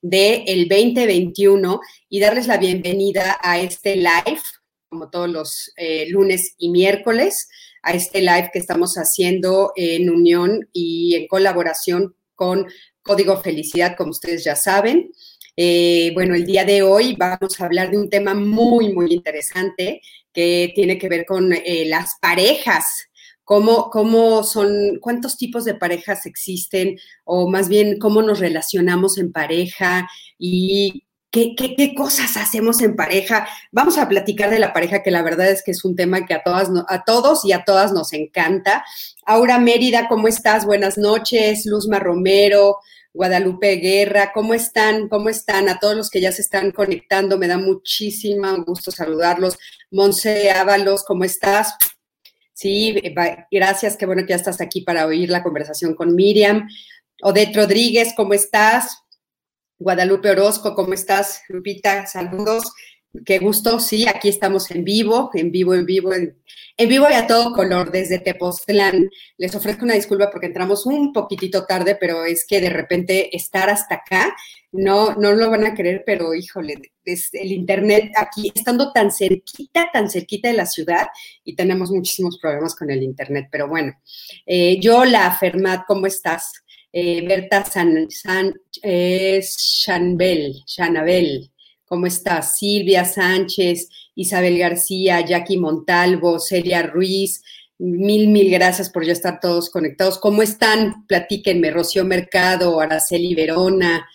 del 2021 y darles la bienvenida a este live, como todos los eh, lunes y miércoles, a este live que estamos haciendo en unión y en colaboración con Código Felicidad, como ustedes ya saben. Eh, bueno, el día de hoy vamos a hablar de un tema muy, muy interesante que tiene que ver con eh, las parejas cómo, cómo son, cuántos tipos de parejas existen, o más bien cómo nos relacionamos en pareja y qué, cosas hacemos en pareja. Vamos a platicar de la pareja, que la verdad es que es un tema que a, todas, a todos y a todas nos encanta. Aura Mérida, ¿cómo estás? Buenas noches. Luzma Romero. Guadalupe Guerra, ¿cómo están? ¿Cómo están? A todos los que ya se están conectando, me da muchísimo gusto saludarlos. Monse Ábalos, ¿cómo estás? Sí, gracias, qué bueno que ya estás aquí para oír la conversación con Miriam. Odette Rodríguez, ¿cómo estás? Guadalupe Orozco, ¿cómo estás? Lupita, saludos. Qué gusto, sí, aquí estamos en vivo, en vivo, en vivo, en, vivo y a todo color desde Tepoztlán. Les ofrezco una disculpa porque entramos un poquitito tarde, pero es que de repente estar hasta acá, no, no lo van a creer, pero híjole, el internet aquí, estando tan cerquita, tan cerquita de la ciudad, y tenemos muchísimos problemas con el internet, pero bueno. Eh, yo, la Fermat, ¿cómo estás? Eh, Berta San, San eh, Shanbel, Shanabel. ¿Cómo estás? Silvia Sánchez, Isabel García, Jackie Montalvo, Celia Ruiz. Mil, mil gracias por ya estar todos conectados. ¿Cómo están? Platíquenme. Rocío Mercado, Araceli Verona.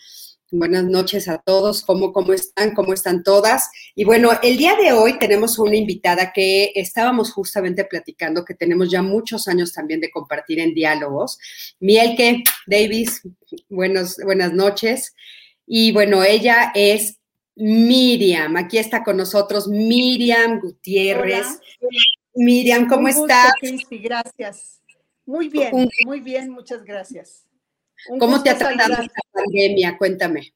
Buenas noches a todos. ¿Cómo, ¿Cómo están? ¿Cómo están todas? Y bueno, el día de hoy tenemos una invitada que estábamos justamente platicando, que tenemos ya muchos años también de compartir en diálogos. Mielke Davis, buenos, buenas noches. Y bueno, ella es Miriam, aquí está con nosotros Miriam Gutiérrez. Miriam, ¿cómo estás? gracias. Muy bien, muy bien, muchas gracias. ¿Cómo te ha tratado esta pandemia? Cuéntame.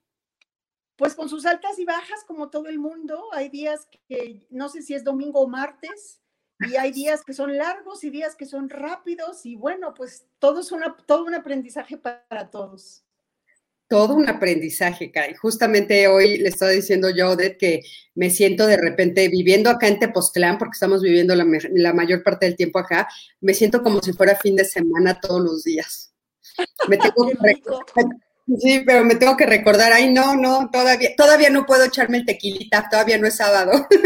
Pues con sus altas y bajas, como todo el mundo. Hay días que no sé si es domingo o martes, y hay días que son largos y días que son rápidos, y bueno, pues todo es una, todo un aprendizaje para todos todo un aprendizaje, Kai. Justamente hoy le estaba diciendo yo, Odette, que me siento de repente viviendo acá en Tepoztlán, porque estamos viviendo la, mayor parte del tiempo acá, me siento como si fuera fin de semana todos los días. Me tengo que sí, pero me tengo que recordar, ay, no, no, todavía, todavía no puedo echarme el tequilita, todavía no es sábado.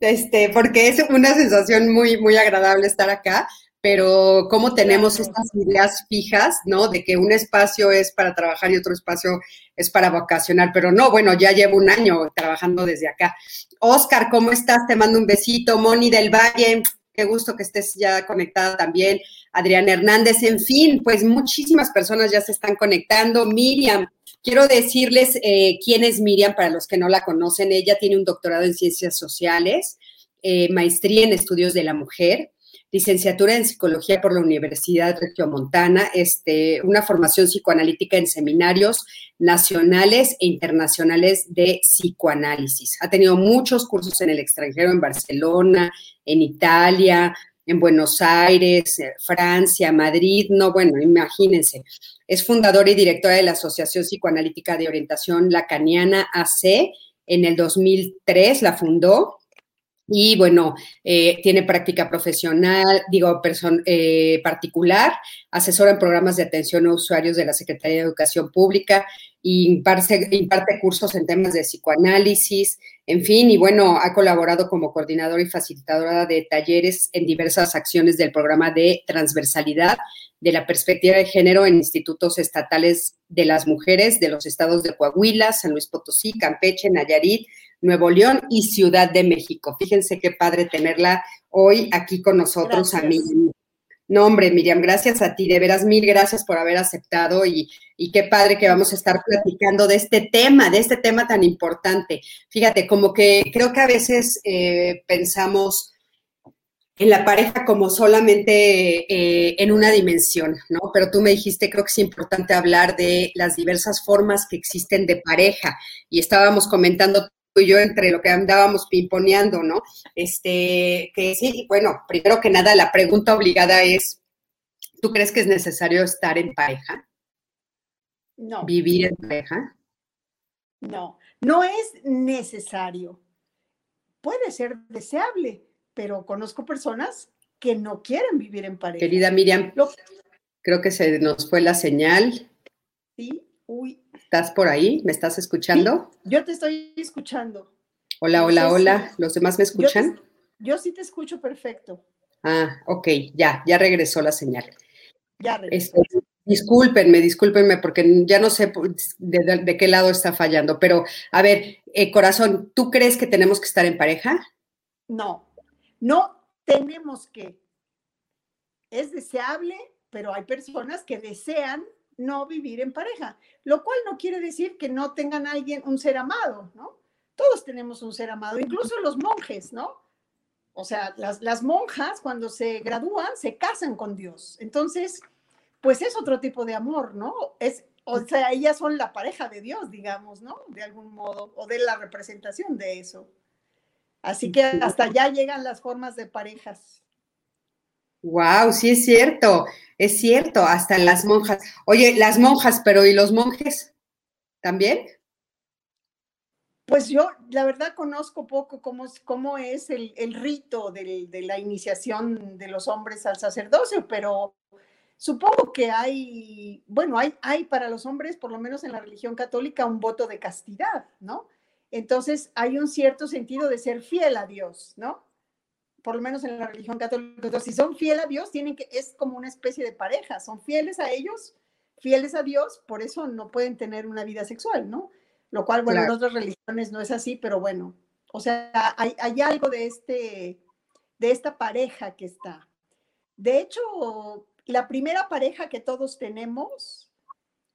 Este, porque es una sensación muy, muy agradable estar acá pero cómo tenemos estas ideas fijas, ¿no? De que un espacio es para trabajar y otro espacio es para vacacionar, pero no, bueno, ya llevo un año trabajando desde acá. Oscar, ¿cómo estás? Te mando un besito. Moni del Valle, qué gusto que estés ya conectada también. Adrián Hernández, en fin, pues muchísimas personas ya se están conectando. Miriam, quiero decirles eh, quién es Miriam para los que no la conocen. Ella tiene un doctorado en ciencias sociales, eh, maestría en estudios de la mujer licenciatura en psicología por la Universidad Regiomontana, este, una formación psicoanalítica en seminarios nacionales e internacionales de psicoanálisis. Ha tenido muchos cursos en el extranjero, en Barcelona, en Italia, en Buenos Aires, eh, Francia, Madrid, no, bueno, imagínense. Es fundadora y directora de la Asociación Psicoanalítica de Orientación Lacaniana AC. En el 2003 la fundó y bueno, eh, tiene práctica profesional, digo, eh, particular, asesora en programas de atención a usuarios de la Secretaría de Educación Pública y imparte, imparte cursos en temas de psicoanálisis, en fin, y bueno, ha colaborado como coordinadora y facilitadora de talleres en diversas acciones del programa de transversalidad de la perspectiva de género en institutos estatales de las mujeres de los estados de Coahuila, San Luis Potosí, Campeche, Nayarit, Nuevo León y Ciudad de México. Fíjense qué padre tenerla hoy aquí con nosotros, a mí. No, hombre, Miriam, gracias a ti, de veras mil gracias por haber aceptado y, qué padre que vamos a estar platicando de este tema, de este tema tan importante. Fíjate, como que creo que a veces eh, pensamos en la pareja como solamente eh, en una dimensión, ¿no? Pero tú me dijiste, creo que es importante hablar de las diversas formas que existen de pareja y estábamos comentando y yo entre lo que andábamos pimponeando, ¿no? Este, que sí, bueno, primero que nada, la pregunta obligada es, ¿tú crees que es necesario estar en pareja? No. ¿Vivir en pareja? No, no es necesario. Puede ser deseable, pero conozco personas que no quieren vivir en pareja. Querida Miriam, creo que se nos fue la señal. Sí, uy, ¿Estás por ahí? ¿Me estás escuchando? yo te estoy escuchando. Hola, hola, hola. ¿Los demás me escuchan? Yo, sí te escucho perfecto. Ah, ok, ya, ya regresó la señal. Ya regresó. Este, discúlpenme, discúlpenme, porque ya no sé de, qué lado está fallando, pero a ver, eh, corazón, ¿tú crees que tenemos que estar en pareja? No, no tenemos que. Es deseable, pero hay personas que desean no vivir en pareja, lo cual no quiere decir que no tengan alguien, un ser amado, ¿no? Todos tenemos un ser amado, incluso los monjes, ¿no? O sea, las, las monjas cuando se gradúan se casan con Dios. Entonces, pues es otro tipo de amor, ¿no? Es, o sea, ellas son la pareja de Dios, digamos, ¿no? De algún modo, o de la representación de eso. Así que hasta allá llegan las formas de parejas. Wow, sí es cierto, es cierto, hasta las monjas. Oye, las monjas, pero ¿y los monjes también? Pues yo, la verdad, conozco poco cómo, es el, rito de, la iniciación de los hombres al sacerdocio, pero supongo que hay, bueno, hay para los hombres, por lo menos en la religión católica, un voto de castidad, ¿no? Entonces hay un cierto sentido de ser fiel a Dios, ¿no? Por lo menos en la religión católica, si son fieles a Dios, tienen que, es como una especie de pareja, son fieles a ellos, fieles a Dios, por eso no pueden tener una vida sexual, ¿no? Lo cual, bueno, en otras religiones no es así, pero bueno, o sea, hay, hay algo de, este, de esta pareja que está. De hecho, la primera pareja que todos tenemos,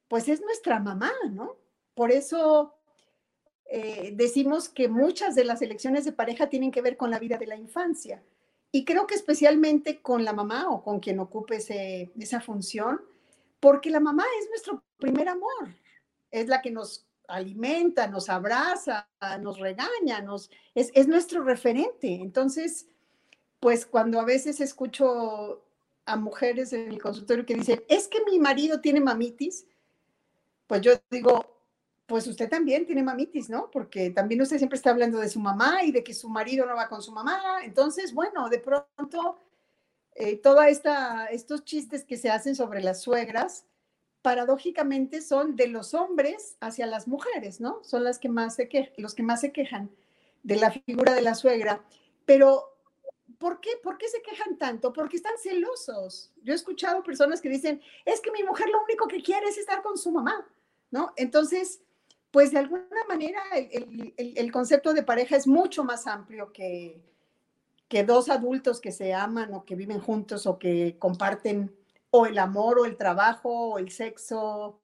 pues es nuestra mamá, ¿no? Por eso eh, decimos que muchas de las elecciones de pareja tienen que ver con la vida de la infancia. Y creo que especialmente con la mamá o con quien ocupe esa función, porque la mamá es nuestro primer amor, es la que nos alimenta, nos abraza, nos regaña, nos, es, es nuestro referente. Entonces, pues cuando a veces escucho a mujeres en el consultorio que dicen, es que mi marido tiene mamitis, pues yo digo, pues usted también tiene mamitis, ¿no? Porque también usted siempre está hablando de su mamá y de que su marido no va con su mamá. Entonces, bueno, de pronto, eh, todos estos chistes que se hacen sobre las suegras, paradójicamente son de los hombres hacia las mujeres, ¿no? Son las que más se los que más se quejan de la figura de la suegra. Pero, ¿por qué? ¿Por qué se quejan tanto? Porque están celosos. Yo he escuchado personas que dicen, es que mi mujer lo único que quiere es estar con su mamá, ¿no? Entonces, pues de alguna manera el, concepto de pareja es mucho más amplio que, que dos adultos que se aman o que viven juntos o que comparten o el amor o el trabajo o el sexo.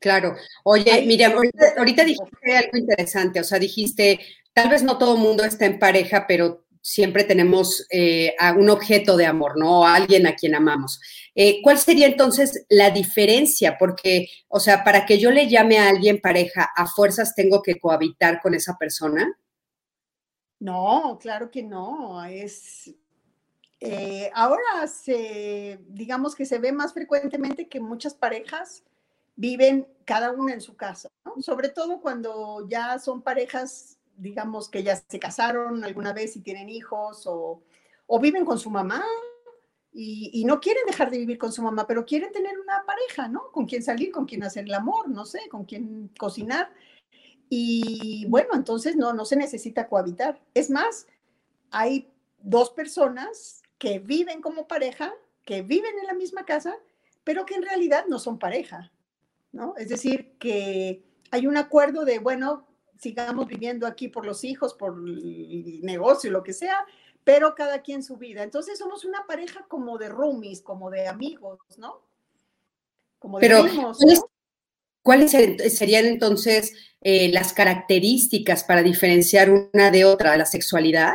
Claro. Oye, Miriam, ahorita dijiste algo interesante, o sea, dijiste, tal vez no todo el mundo está en pareja, pero siempre tenemos eh, a un objeto de amor, ¿no? A alguien a quien amamos. Eh, ¿Cuál sería entonces la diferencia? Porque, o sea, para que yo le llame a alguien pareja, ¿a fuerzas tengo que cohabitar con esa persona? No, claro que no. Es eh, ahora se, digamos que se ve más frecuentemente que muchas parejas viven cada una en su casa, ¿no? sobre todo cuando ya son parejas digamos que ya se casaron alguna vez y tienen hijos o, viven con su mamá y, no quieren dejar de vivir con su mamá, pero quieren tener una pareja, ¿no? Con quien salir, con quien hacer el amor, no sé, con quien cocinar. Y bueno, entonces no, no se necesita cohabitar. Es más, hay dos personas que viven como pareja, que viven en la misma casa, pero que en realidad no son pareja, ¿no? Es decir, que hay un acuerdo de, bueno, sigamos viviendo aquí por los hijos, por el negocio, lo que sea, pero cada quien su vida. Entonces somos una pareja como de roomies, como de amigos, ¿no? Como de pero, ¿cuáles, serían entonces eh, las características para diferenciar una de otra, la sexualidad?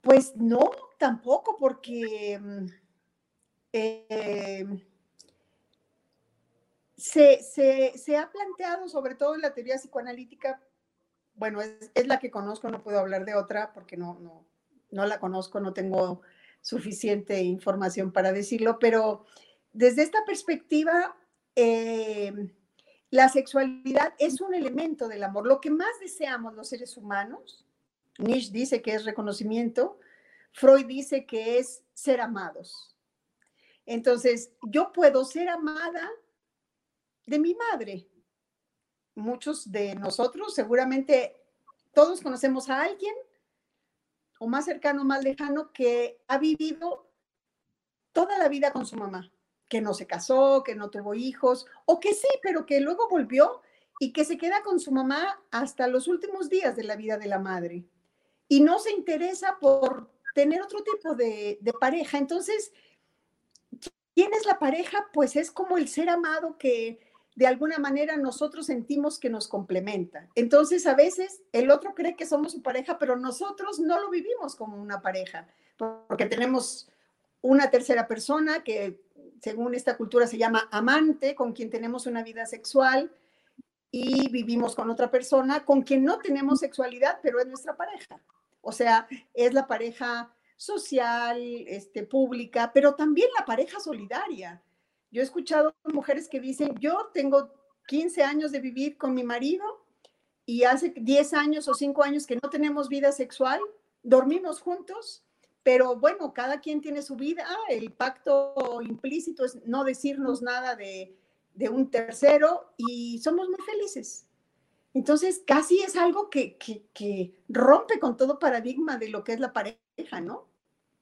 Pues no, tampoco, porque eh, se, ha planteado, sobre todo en la teoría psicoanalítica, bueno, es, la que conozco, no puedo hablar de otra porque no, no, no la conozco, no tengo suficiente información para decirlo, pero desde esta perspectiva, eh, la sexualidad es un elemento del amor. Lo que más deseamos los seres humanos, Nietzsche dice que es reconocimiento, Freud dice que es ser amados. Entonces, yo puedo ser amada de mi madre. Muchos de nosotros, seguramente todos conocemos a alguien, o más cercano, más lejano, que ha vivido toda la vida con su mamá, que no se casó, que no tuvo hijos, o que sí, pero que luego volvió y que se queda con su mamá hasta los últimos días de la vida de la madre. Y no se interesa por tener otro tipo de pareja. Entonces, ¿quién es la pareja? Pues es como el ser amado que de alguna manera nosotros sentimos que nos complementa. Entonces, a veces el otro cree que somos su pareja, pero nosotros no lo vivimos como una pareja, porque tenemos una tercera persona que según esta cultura se llama amante, con quien tenemos una vida sexual y vivimos con otra persona con quien no tenemos sexualidad, pero es nuestra pareja. O sea, es la pareja social, este, pública, pero también la pareja solidaria. Yo he escuchado mujeres que dicen, yo tengo 15 años de vivir con mi marido y hace 10 años o 5 años que no tenemos vida sexual, dormimos juntos, pero bueno, cada quien tiene su vida, el pacto implícito es no decirnos nada de, un tercero y somos muy felices. Entonces, casi es algo que, que rompe con todo paradigma de lo que es la pareja, ¿no?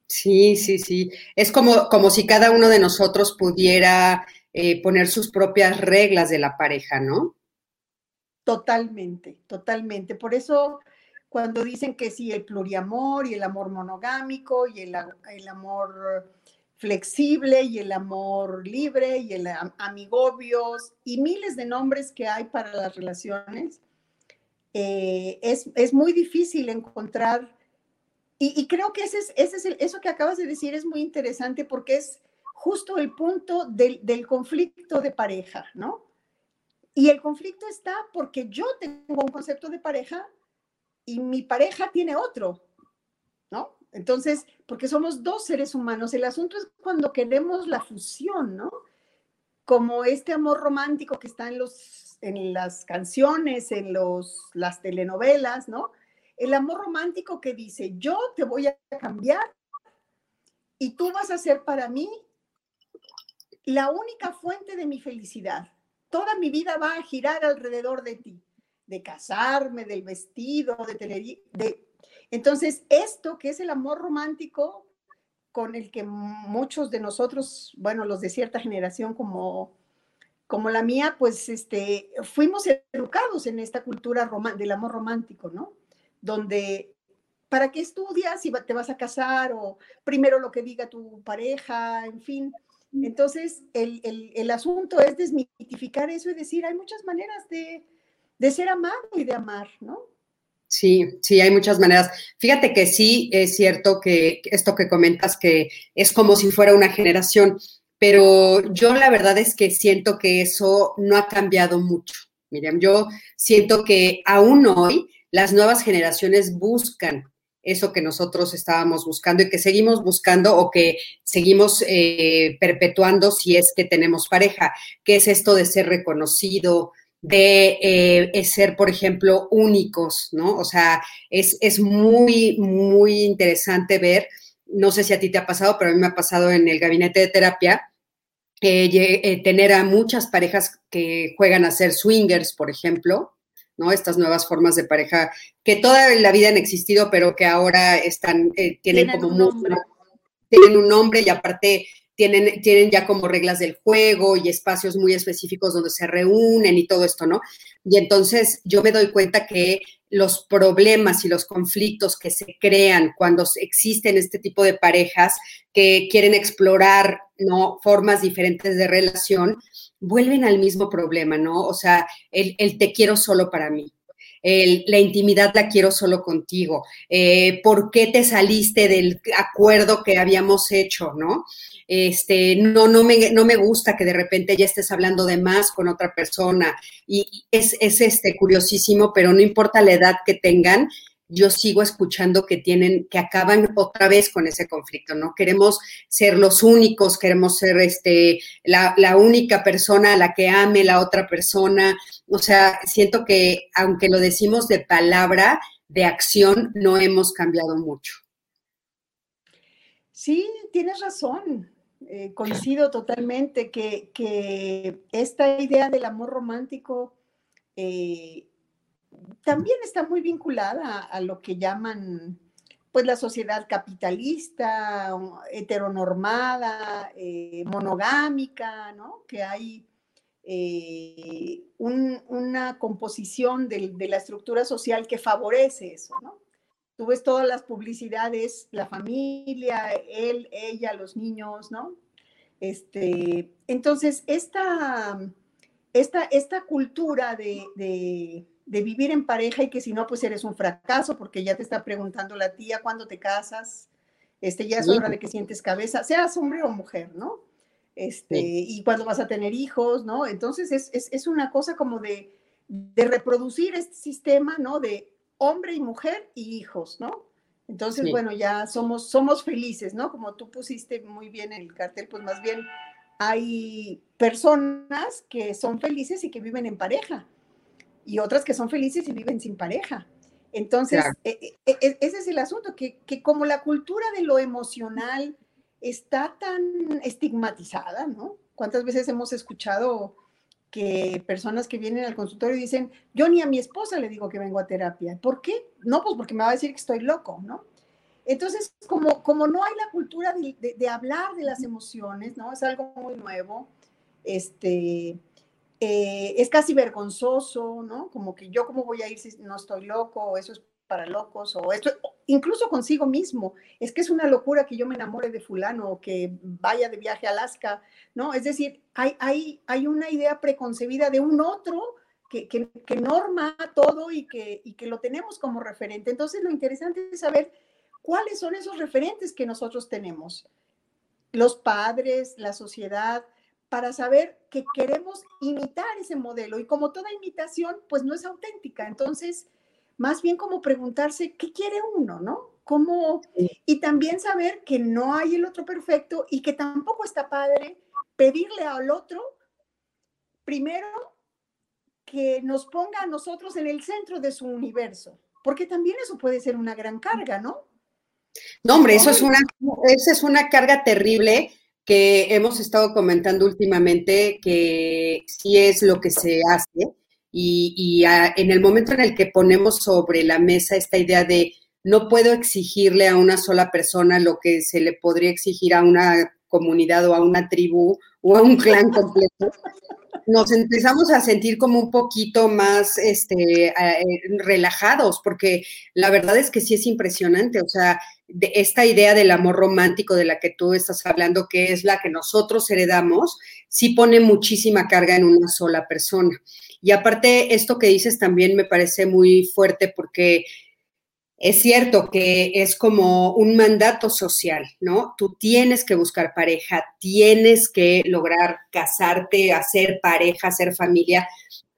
Sí, sí, sí. Es como, como si cada uno de nosotros pudiera eh, poner sus propias reglas de la pareja, ¿no? Totalmente, totalmente. Por eso cuando dicen que sí, el pluriamor y el amor monogámico y el, el amor flexible y el amor libre y el amigobios y miles de nombres que hay para las relaciones, eh, es, es muy difícil encontrar y, creo que ese es, eso que acabas de decir es muy interesante porque es justo el punto del, del, conflicto de pareja, ¿no? Y el conflicto está porque yo tengo un concepto de pareja y mi pareja tiene otro, ¿no? Entonces, porque somos dos seres humanos, el asunto es cuando queremos la fusión, ¿no? Como este amor romántico que está en, los, en las canciones, en los, las telenovelas, ¿no? El amor romántico que dice, yo te voy a cambiar y tú vas a ser para mí la única fuente de mi felicidad. Toda mi vida va a girar alrededor de ti, de casarme, del vestido, de tener... De... Entonces, esto que es el amor romántico con el que muchos de nosotros, bueno, los de cierta generación como, como la mía, pues este, fuimos educados en esta cultura del amor romántico, ¿no? Donde ¿para qué estudias si te vas a casar? O primero lo que diga tu pareja, en fin. Entonces, el, asunto es desmitificar eso y decir, hay muchas maneras de, ser amado y de amar, ¿no? Sí, sí, hay muchas maneras. Fíjate que sí es cierto que esto que comentas que es como si fuera una generación, pero yo la verdad es que siento que eso no ha cambiado mucho. Miriam, yo siento que aún hoy las nuevas generaciones buscan eso que nosotros estábamos buscando y que seguimos buscando o que seguimos eh, perpetuando si es que tenemos pareja, que es esto de ser reconocido, de eh, ser, por ejemplo, únicos, ¿no? O sea, es, es muy, muy interesante ver, no sé si a ti te ha pasado, pero a mí me ha pasado en el gabinete de terapia, eh, tener a muchas parejas que juegan a ser swingers, por ejemplo, ¿no? Estas nuevas formas de pareja que toda la vida han existido, pero que ahora están, eh, tienen, como un nombre. tienen un nombre y aparte tienen, tienen ya como reglas del juego y espacios muy específicos donde se reúnen y todo esto, ¿no? Y entonces yo me doy cuenta que los problemas y los conflictos que se crean cuando existen este tipo de parejas que quieren explorar ¿no? formas diferentes de relación, vuelven al mismo problema, ¿no? O sea, el, te quiero solo para mí. El, la intimidad la quiero solo contigo. Eh, ¿Por qué te saliste del acuerdo que habíamos hecho, no? este, no, no me, no me gusta que de repente ya estés hablando de más con otra persona. Y es, es este, curiosísimo, pero no importa la edad que tengan, yo sigo escuchando que tienen, que acaban otra vez con ese conflicto, ¿no? Queremos ser los únicos, queremos ser este, la, única persona a la que ame la otra persona. O sea, siento que aunque lo decimos de palabra, de acción, no hemos cambiado mucho. Sí, tienes razón. Eh, coincido totalmente que, esta idea del amor romántico eh, también está muy vinculada a lo que llaman pues la sociedad capitalista, heteronormada, eh, monogámica, ¿no? Que hay una composición de, de, la estructura social que favorece eso, ¿no? Tú ves todas las publicidades, la familia, él, ella, los niños, ¿no? Este, entonces, esta, esta, esta cultura de, vivir en pareja y que si no, pues eres un fracaso porque ya te está preguntando la tía cuándo te casas, este, ya es hora de que sientes cabeza, seas hombre o mujer, ¿no? Este, Y cuándo vas a tener hijos, ¿no? Entonces es, es una cosa como de, de reproducir este sistema, ¿no? De hombre y mujer y hijos, ¿no? Entonces, bueno, ya somos, somos felices, ¿no? Como tú pusiste muy bien en el cartel, pues más bien hay personas que son felices y que viven en pareja y otras que son felices y viven sin pareja. Entonces, e, e, e, ese es el asunto, que, que, como la cultura de lo emocional está tan estigmatizada, ¿no? ¿Cuántas veces hemos escuchado que personas que vienen al consultorio dicen, yo ni a mi esposa le digo que vengo a terapia. ¿Por qué? No, pues porque me va a decir que estoy loco, ¿no? Entonces, como, como no hay la cultura de, hablar de las emociones, ¿no? Es algo muy nuevo, este, eh, es casi vergonzoso, ¿no? Como que yo cómo voy a ir si no estoy loco, eso es para locos, o esto, incluso consigo mismo. Es que es una locura que yo me enamore de fulano o que vaya de viaje a Alaska, ¿no? Es decir, hay, hay, hay una idea preconcebida de un otro que, que, norma todo y que, y que lo tenemos como referente. Entonces, lo interesante es saber cuáles son esos referentes que nosotros tenemos, los padres, la sociedad, para saber que queremos imitar ese modelo. Y como toda imitación, pues no es auténtica. Entonces, más bien como preguntarse qué quiere uno, ¿no? ¿Cómo? Y también saber que no hay el otro perfecto y que tampoco está padre pedirle al otro, primero, que nos ponga a nosotros en el centro de su universo, porque también eso puede ser una gran carga, ¿no? No, hombre, eso es una, esa es una carga terrible que hemos estado comentando últimamente, que sí es lo que se hace y, en el momento en el que ponemos sobre la mesa esta idea de no puedo exigirle a una sola persona lo que se le podría exigir a una comunidad o a una tribu o a un clan completo, nos empezamos a sentir como un poquito más este, eh, relajados, porque la verdad es que sí es impresionante, o sea, esta idea del amor romántico de la que tú estás hablando, que es la que nosotros heredamos, sí pone muchísima carga en una sola persona. Y aparte, esto que dices también me parece muy fuerte porque es cierto que es como un mandato social, ¿no? Tú tienes que buscar pareja, tienes que lograr casarte, hacer pareja, hacer familia.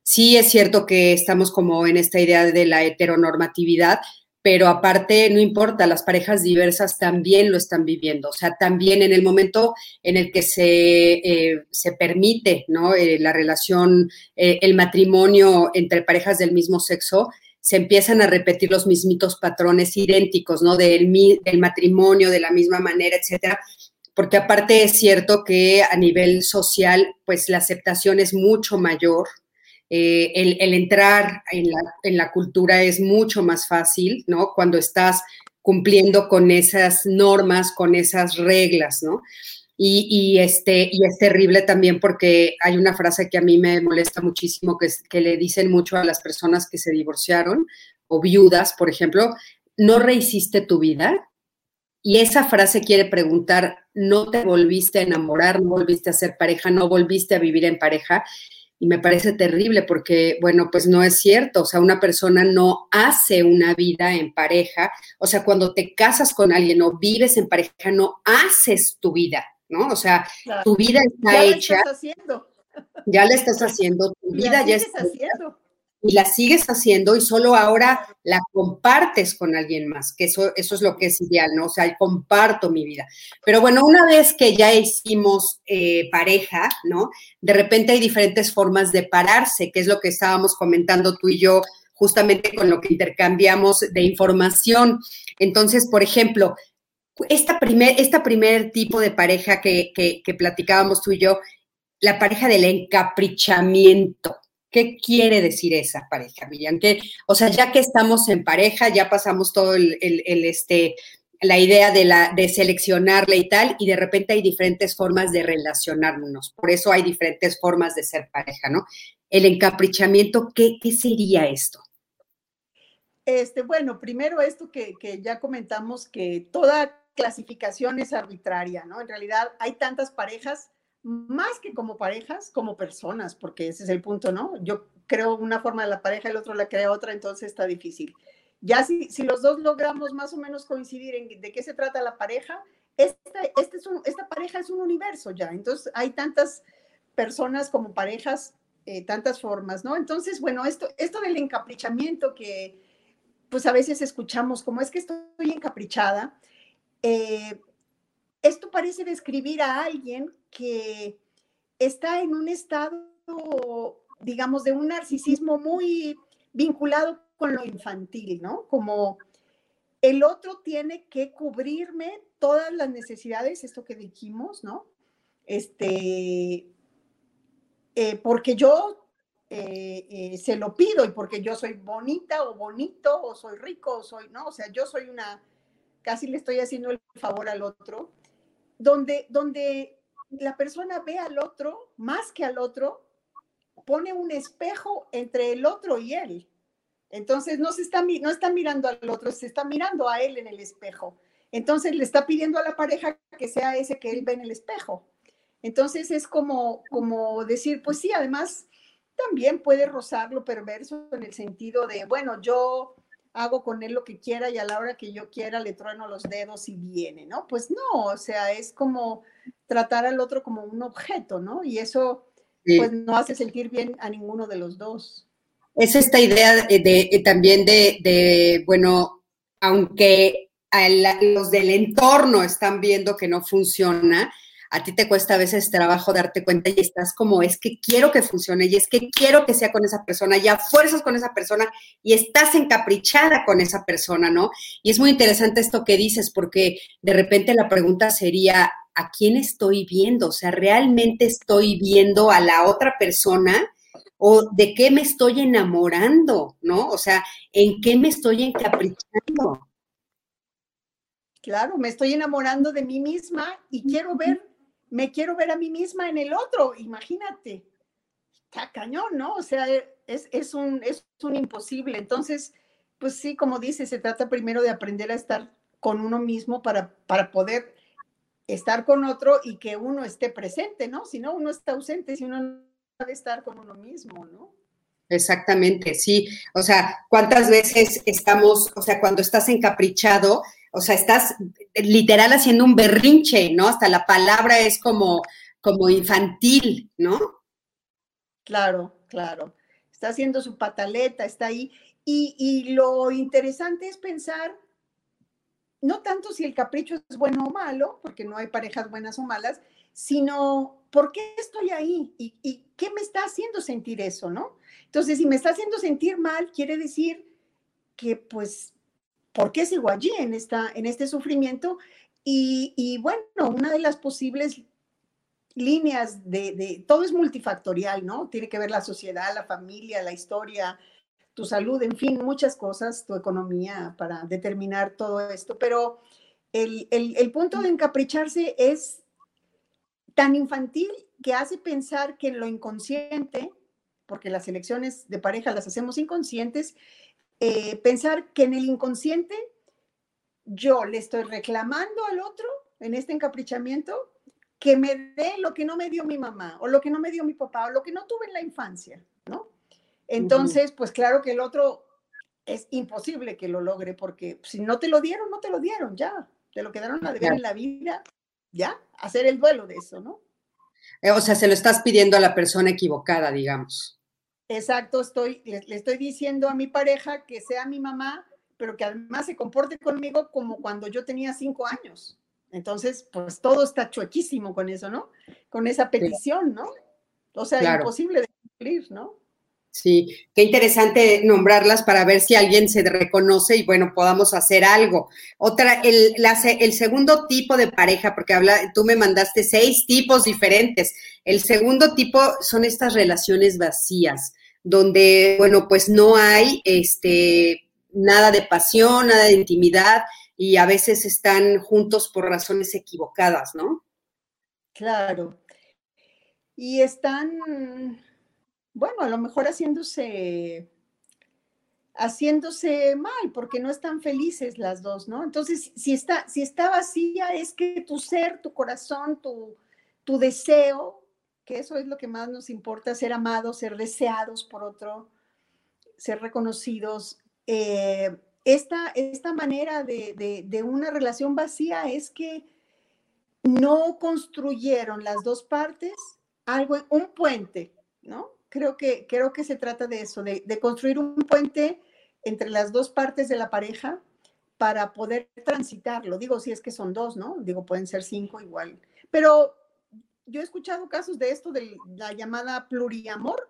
Sí es cierto que estamos como en esta idea de la heteronormatividad, pero aparte no importa, las parejas diversas también lo están viviendo, o sea, también en el momento en el que se, eh, se permite ¿no? Eh, la relación, eh, el matrimonio entre parejas del mismo sexo, se empiezan a repetir los mismitos patrones idénticos, ¿no? Del, del matrimonio de la misma manera, etcétera, porque aparte es cierto que a nivel social, pues la aceptación es mucho mayor, eh, el, entrar en la, en la, cultura es mucho más fácil, ¿no? Cuando estás cumpliendo con esas normas, con esas reglas, ¿no? Y, este, y es terrible también porque hay una frase que a mí me molesta muchísimo, que, es, que le dicen mucho a las personas que se divorciaron o viudas, por ejemplo, ¿no rehiciste tu vida? Y esa frase quiere preguntar, ¿no te volviste a enamorar, no volviste a ser pareja, no volviste a vivir en pareja? Y me parece terrible porque, bueno, pues no es cierto. O sea, una persona no hace una vida en pareja. O sea, cuando te casas con alguien o vives en pareja, no haces tu vida, ¿no? O sea, tu vida está ya hecha. La estás haciendo. Ya la estás haciendo. Tu vida ya está haciendo y la sigues haciendo y solo ahora la compartes con alguien más, que eso, eso es lo que es ideal, ¿no? O sea, comparto mi vida. Pero bueno, una vez que ya hicimos eh, pareja, ¿no? De repente hay diferentes formas de pararse, que es lo que estábamos comentando tú y yo justamente con lo que intercambiamos de información. Entonces, por ejemplo, esta primer, primer tipo de pareja que, que, platicábamos tú y yo, la pareja del encaprichamiento. ¿Qué quiere decir esa pareja, Miriam? Que, o sea, ya que estamos en pareja, ya pasamos todo el, este, la idea de, la, de seleccionarle y tal, y de repente hay diferentes formas de relacionarnos. Por eso hay diferentes formas de ser pareja, ¿no? El encaprichamiento, ¿qué, qué sería esto? Este, bueno, primero esto que, que ya comentamos, que toda clasificación es arbitraria, ¿no? En realidad hay tantas parejas más que como parejas, como personas, porque ese es el punto, ¿no? Yo creo una forma de la pareja, el otro la crea otra, entonces está difícil. Ya si, si los dos logramos más o menos coincidir en de qué se trata la pareja, esta, este es esta pareja es un universo ya, entonces hay tantas personas como parejas, eh, tantas formas, ¿no? Entonces, bueno, esto, esto del encaprichamiento que pues a veces escuchamos como es que estoy encaprichada, eh, esto parece describir a alguien que está en un estado, digamos, de un narcisismo muy vinculado con lo infantil, ¿no? Como el otro tiene que cubrirme todas las necesidades, esto que dijimos, ¿no? Este, eh, porque yo eh, se lo pido y porque yo soy bonita o bonito o soy rico o soy, ¿no? O sea, yo soy una, casi le estoy haciendo el favor al otro, donde, donde la persona ve al otro más que al otro, pone un espejo entre el otro y él. Entonces no se está, no está mirando al otro, se está mirando a él en el espejo. Entonces le está pidiendo a la pareja que sea ese que él ve en el espejo. Entonces es como, como decir, pues sí, además también puede rozar lo perverso en el sentido de, bueno, yo hago con él lo que quiera y a la hora que yo quiera le trueno los dedos y viene, ¿no? Pues no, o sea, es como tratar al otro como un objeto, ¿no? Y eso pues no hace sentir bien a ninguno de los dos. Es esta idea de, también de, bueno, aunque los del entorno están viendo que no funciona, a ti te cuesta a veces trabajo darte cuenta y estás como, es que quiero que funcione y es que quiero que sea con esa persona y a fuerzas con esa persona y estás encaprichada con esa persona, ¿no? Y es muy interesante esto que dices porque de repente la pregunta sería, ¿a quién estoy viendo? O sea, ¿realmente estoy viendo a la otra persona? ¿O de qué me estoy enamorando? ¿No? O sea, ¿en qué me estoy encaprichando? Claro, me estoy enamorando de mí misma y quiero ver me quiero ver a mí misma en el otro, imagínate. Está cañón, ¿no? O sea, es, un, es un imposible. Entonces, pues sí, como dice, se trata primero de aprender a estar con uno mismo para, para poder estar con otro y que uno esté presente, ¿no? Si no, uno está ausente, si uno no puede estar con uno mismo, ¿no? Exactamente, sí. O sea, ¿cuántas veces estamos, o sea, cuando estás encaprichado, o sea, estás literal haciendo un berrinche, ¿no? Hasta la palabra es como, como infantil, ¿no? Claro, claro. Está haciendo su pataleta, está ahí. Y, y lo interesante es pensar, no tanto si el capricho es bueno o malo, porque no hay parejas buenas o malas, sino por qué estoy ahí y, y qué me está haciendo sentir eso, ¿no? Entonces, si me está haciendo sentir mal, quiere decir que pues ¿por qué sigo allí en, esta, en este sufrimiento? Y, bueno, una de las posibles líneas de, todo es multifactorial, ¿no? Tiene que ver la sociedad, la familia, la historia, tu salud, en fin, muchas cosas, tu economía para determinar todo esto. Pero el, el punto de encapricharse es tan infantil que hace pensar que en lo inconsciente, porque las elecciones de pareja las hacemos inconscientes, eh, pensar que en el inconsciente yo le estoy reclamando al otro en este encaprichamiento que me dé lo que no me dio mi mamá o lo que no me dio mi papá o lo que no tuve en la infancia, ¿no? Entonces, pues claro que el otro es imposible que lo logre porque si no te lo dieron, no te lo dieron, ya, te lo quedaron a deber en la vida, ya, hacer el duelo de eso, ¿no? Eh, o sea, se lo estás pidiendo a la persona equivocada, digamos. Exacto, estoy, le, estoy diciendo a mi pareja que sea mi mamá, pero que además se comporte conmigo como cuando yo tenía cinco años. Entonces, pues todo está chuequísimo con eso, ¿no? Con esa petición, ¿no? O sea, imposible de cumplir, ¿no? Sí, qué interesante nombrarlas para ver si alguien se reconoce y bueno, podamos hacer algo. Otra, el, el segundo tipo de pareja, porque habla, tú me mandaste seis tipos diferentes. El segundo tipo son estas relaciones vacías, donde, bueno, pues no hay este, nada de pasión, nada de intimidad y a veces están juntos por razones equivocadas, ¿no? Claro. Y están bueno, a lo mejor haciéndose haciéndose mal porque no están felices las dos, ¿no? Entonces, si está, si está vacía, es que tu ser, tu corazón, tu, tu deseo, que eso es lo que más nos importa, ser amados, ser deseados por otro, ser reconocidos. Eh, esta, esta manera de, de una relación vacía es que no construyeron las dos partes algo, un puente, ¿no? Creo que, creo que se trata de eso, de, construir un puente entre las dos partes de la pareja para poder transitarlo. Digo, si es que son dos, ¿no? Digo, pueden ser cinco igual. Pero yo he escuchado casos de esto, de la llamada pluriamor,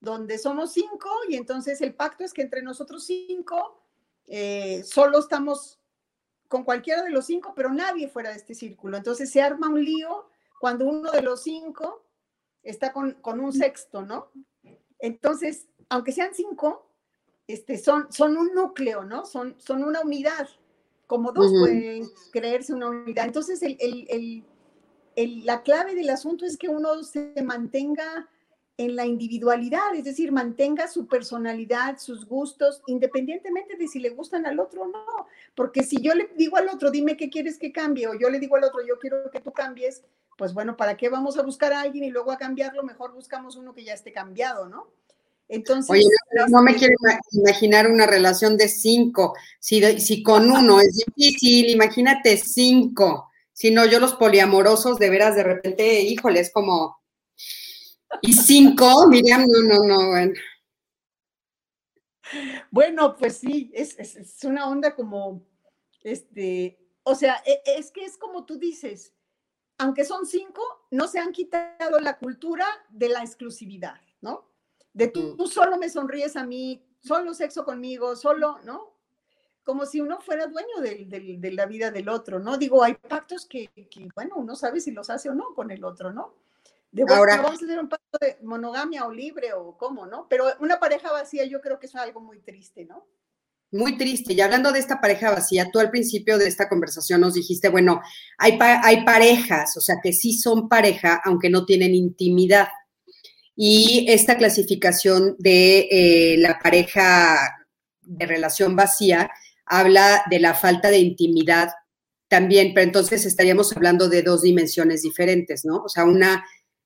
donde somos cinco y entonces el pacto es que entre nosotros cinco eh, solo estamos con cualquiera de los cinco, pero nadie fuera de este círculo. Entonces se arma un lío cuando uno de los cinco está con, un sexto, ¿no? Entonces, aunque sean cinco, este, son, son un núcleo, ¿no? Son, son una unidad, como dos pueden creerse una unidad. Entonces, la clave del asunto es que uno se mantenga en la individualidad, es decir, mantenga su personalidad, sus gustos, independientemente de si le gustan al otro o no. Porque si yo le digo al otro, dime qué quieres que cambie, o yo le digo al otro, yo quiero que tú cambies, pues bueno, ¿para qué vamos a buscar a alguien y luego a cambiarlo? Mejor buscamos uno que ya esté cambiado, ¿no? Entonces, Oye, no, me quiero imaginar una relación de cinco. Si, si con uno es difícil, imagínate cinco. Si no, yo los poliamorosos, de veras, de repente, híjole, es como. Y cinco, Miriam, no, no, no, bueno. Bueno, pues sí, es, es una onda como, este, o sea, e, es que es como tú dices, aunque son cinco, no se han quitado la cultura de la exclusividad, ¿no? De tú, mm. solo me sonríes a mí, solo sexo conmigo, solo, ¿no? Como si uno fuera dueño de, la vida del otro, ¿no? Digo, hay pactos que, bueno, uno sabe si los hace o no con el otro, ¿no? De, Ahora, vamos a hacer un pacto de monogamia o libre o cómo, ¿no? Pero una pareja vacía yo creo que es algo muy triste, ¿no? muy triste. Y hablando de esta pareja vacía, tú al principio de esta conversación nos dijiste, bueno, hay, hay parejas, o sea, que sí son pareja, aunque no tienen intimidad. Y esta clasificación de eh, la pareja de relación vacía habla de la falta de intimidad también, pero entonces estaríamos hablando de dos dimensiones diferentes, ¿no? O sea, una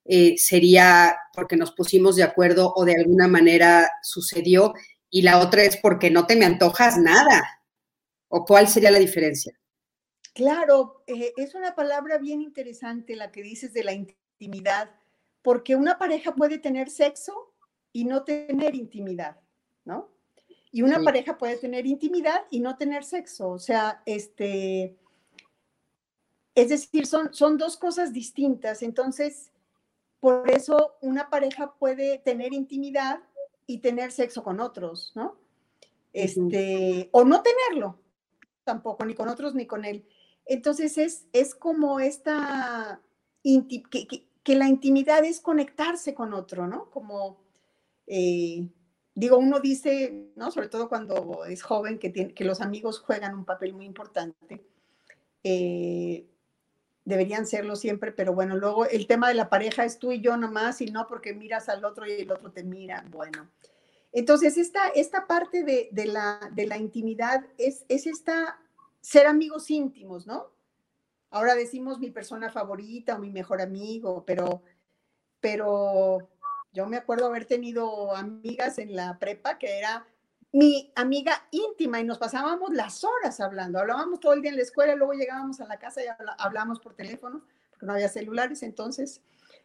eh, sería porque nos pusimos de acuerdo o de alguna manera sucedió y la otra es porque no te me antojas nada. ¿O cuál sería la diferencia? Claro, eh, es una palabra bien interesante la que dices de la intimidad, porque una pareja puede tener sexo y no tener intimidad, ¿no? Y una pareja puede tener intimidad y no tener sexo, o sea, este, es decir, son, son dos cosas distintas, entonces, por eso una pareja puede tener intimidad y tener sexo con otros, ¿no? Este, o no tenerlo tampoco, ni con otros ni con él. Entonces es, es como esta, que, la intimidad es conectarse con otro, ¿no? Como, eh, digo, uno dice, ¿no? Sobre todo cuando es joven, que, tiene, que los amigos juegan un papel muy importante. Eh, deberían serlo siempre, pero bueno, luego el tema de la pareja es tú y yo nomás y no porque miras al otro y el otro te mira. Bueno, entonces esta, esta parte de, la, de la intimidad es, es esta ser amigos íntimos, ¿no? Ahora decimos mi persona favorita o mi mejor amigo, pero, pero yo me acuerdo haber tenido amigas en la prepa que era mi amiga íntima y nos pasábamos las horas hablando. Hablábamos todo el día en la escuela, luego llegábamos a la casa y hablábamos por teléfono, porque no había celulares entonces.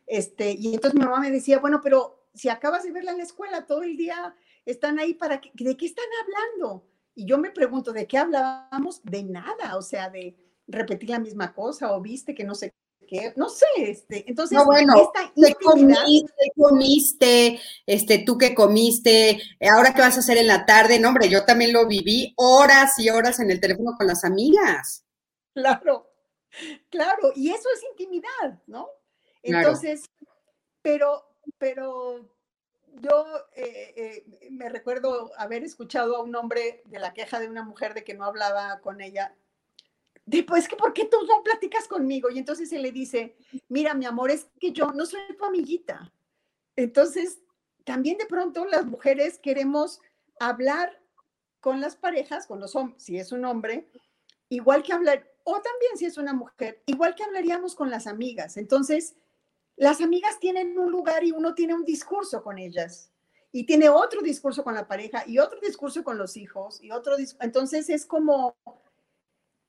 Este, y entonces mi mamá me decía, bueno, pero si acabas de verla en la escuela todo el día, están ahí para que, ¿de qué están hablando? Y yo me pregunto, ¿de qué hablábamos? De nada, o sea, de repetir la misma cosa o viste que no sé no sé, este, entonces, no, bueno, ¿qué comiste, comiste, este, tú que comiste, ahora qué vas a hacer en la tarde, no, hombre, yo también lo viví horas y horas en el teléfono con las amigas. Claro, claro, y eso es intimidad, ¿no? Entonces, pero, pero yo eh, eh, me recuerdo haber escuchado a un hombre de la queja de una mujer de que no hablaba con ella pues que ¿por qué tú no platicas conmigo? Y entonces él le dice, mira, mi amor, es que yo no soy tu amiguita. Entonces, también de pronto las mujeres queremos hablar con las parejas, con los hombres, si es un hombre, igual que hablar, o también si es una mujer, igual que hablaríamos con las amigas. Entonces, las amigas tienen un lugar y uno tiene un discurso con ellas y tiene otro discurso con la pareja y otro discurso con los hijos y otro entonces es como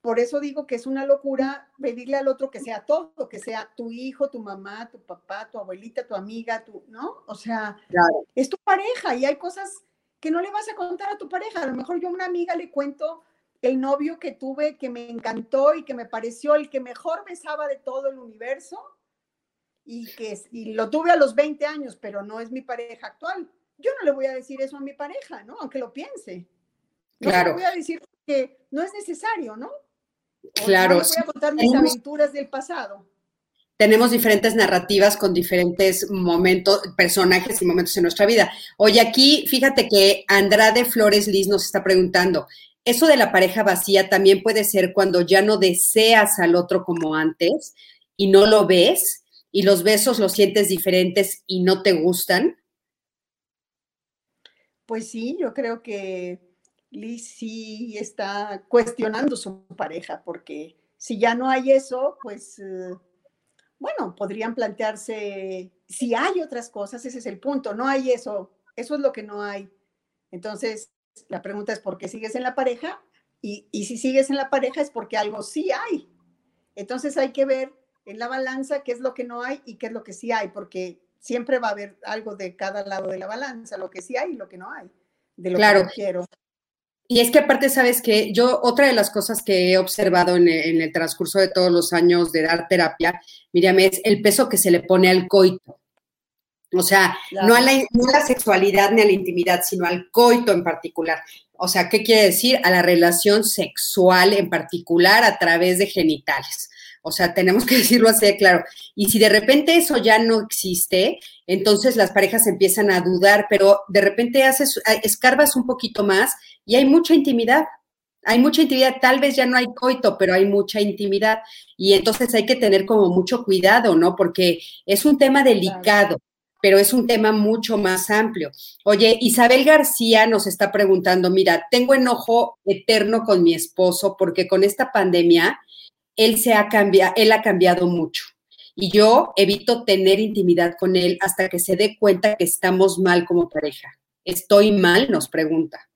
por eso digo que es una locura pedirle al otro que sea todo, que sea tu hijo, tu mamá, tu papá, tu abuelita, tu amiga, tu, ¿no? O sea, es tu pareja y hay cosas que no le vas a contar a tu pareja. A lo mejor yo a una amiga le cuento el novio que tuve que me encantó y que me pareció el que mejor besaba de todo el universo y que y lo tuve a los 20 años, pero no es mi pareja actual. Yo no le voy a decir eso a mi pareja, ¿no? Aunque lo piense. No claro. le voy a decir que no es necesario, ¿no? Claro. voy a contar mis aventuras del pasado. Tenemos diferentes narrativas con diferentes momentos, personajes y momentos en nuestra vida. Hoy aquí, fíjate que Andrade Flores Liz nos está preguntando, ¿eso de la pareja vacía también puede ser cuando ya no deseas al otro como antes y no lo ves y los besos los sientes diferentes y no te gustan? Pues sí, yo creo que Liz sí está cuestionando su pareja, porque si ya no hay eso, pues, eh, bueno, podrían plantearse, si hay otras cosas, ese es el punto, no hay eso, eso es lo que no hay. Entonces, la pregunta es, ¿por qué sigues en la pareja? Y, y si sigues en la pareja es porque algo sí hay. Entonces hay que ver en la balanza qué es lo que no hay y qué es lo que sí hay, porque siempre va a haber algo de cada lado de la balanza, lo que sí hay y lo que no hay, de lo claro. que quiero. Y es que aparte, sabes que yo, otra de las cosas que he observado en el, transcurso de todos los años de dar terapia, Miriam, es el peso que se le pone al coito. O sea, no, a la, no a la sexualidad ni a la intimidad, sino al coito en particular. O sea, ¿qué quiere decir? A la relación sexual en particular a través de genitales. O sea, tenemos que decirlo así de claro. Y si de repente eso ya no existe, entonces las parejas empiezan a dudar, pero de repente haces, escarbas un poquito más y hay mucha intimidad. Hay mucha intimidad, tal vez ya no hay coito, pero hay mucha intimidad. Y entonces hay que tener como mucho cuidado, ¿no? Porque es un tema delicado, pero es un tema mucho más amplio. Oye, Isabel García nos está preguntando, mira, tengo enojo eterno con mi esposo porque con esta pandemia él se ha cambiado, él ha cambiado mucho. Y yo evito tener intimidad con él hasta que se dé cuenta que estamos mal como pareja. ¿Estoy mal? Nos pregunta.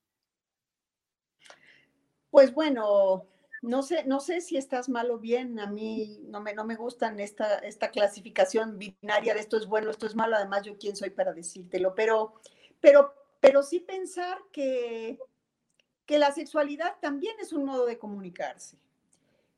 Pues bueno, no sé, no sé si estás mal o bien. A mí no me, no me gustan esta, esta clasificación binaria de esto es bueno, esto es malo. Además, yo quién soy para decírtelo. Pero, pero, pero sí pensar que, que la sexualidad también es un modo de comunicarse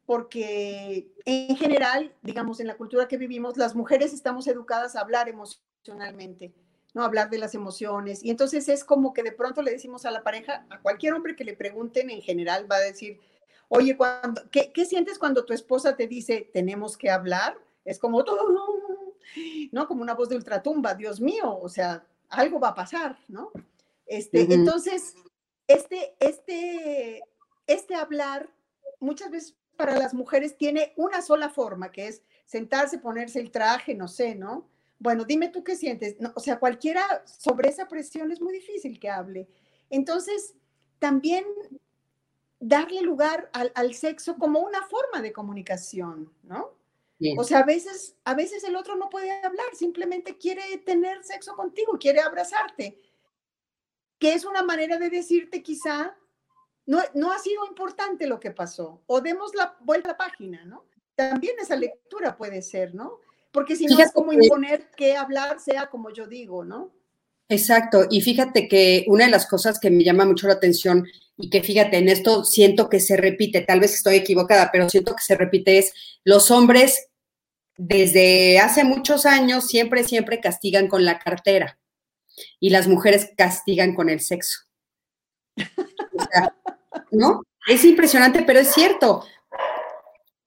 porque en general, digamos, en la cultura que vivimos, las mujeres estamos educadas a hablar emocionalmente, ¿no? hablar de las emociones. Y entonces es como que de pronto le decimos a la pareja, a cualquier hombre que le pregunten en general, va a decir, oye, cuando, ¿qué, ¿qué, sientes cuando tu esposa te dice, tenemos que hablar? Es como, ¿no? Como una voz de ultratumba, Dios mío, o sea, algo va a pasar, ¿no? Este, Entonces, este, este, este hablar muchas veces para las mujeres tiene una sola forma, que es sentarse, ponerse el traje, no sé, ¿no? Bueno, dime tú qué sientes. o sea, cualquiera sobre esa presión es muy difícil que hable. Entonces, también darle lugar al, sexo como una forma de comunicación, ¿no? O sea, a veces, a veces el otro no puede hablar, simplemente quiere tener sexo contigo, quiere abrazarte, que es una manera de decirte quizá, no, no ha sido importante lo que pasó, o demos la vuelta a la página, ¿no? También esa lectura puede ser, ¿no? Porque si no es como imponer que hablar sea como yo digo, ¿no? Exacto, y fíjate que una de las cosas que me llama mucho la atención y que fíjate, en esto siento que se repite, tal vez estoy equivocada, pero siento que se repite es, los hombres desde hace muchos años siempre, siempre castigan con la cartera y las mujeres castigan con el sexo. ¿No? Es impresionante, pero es cierto.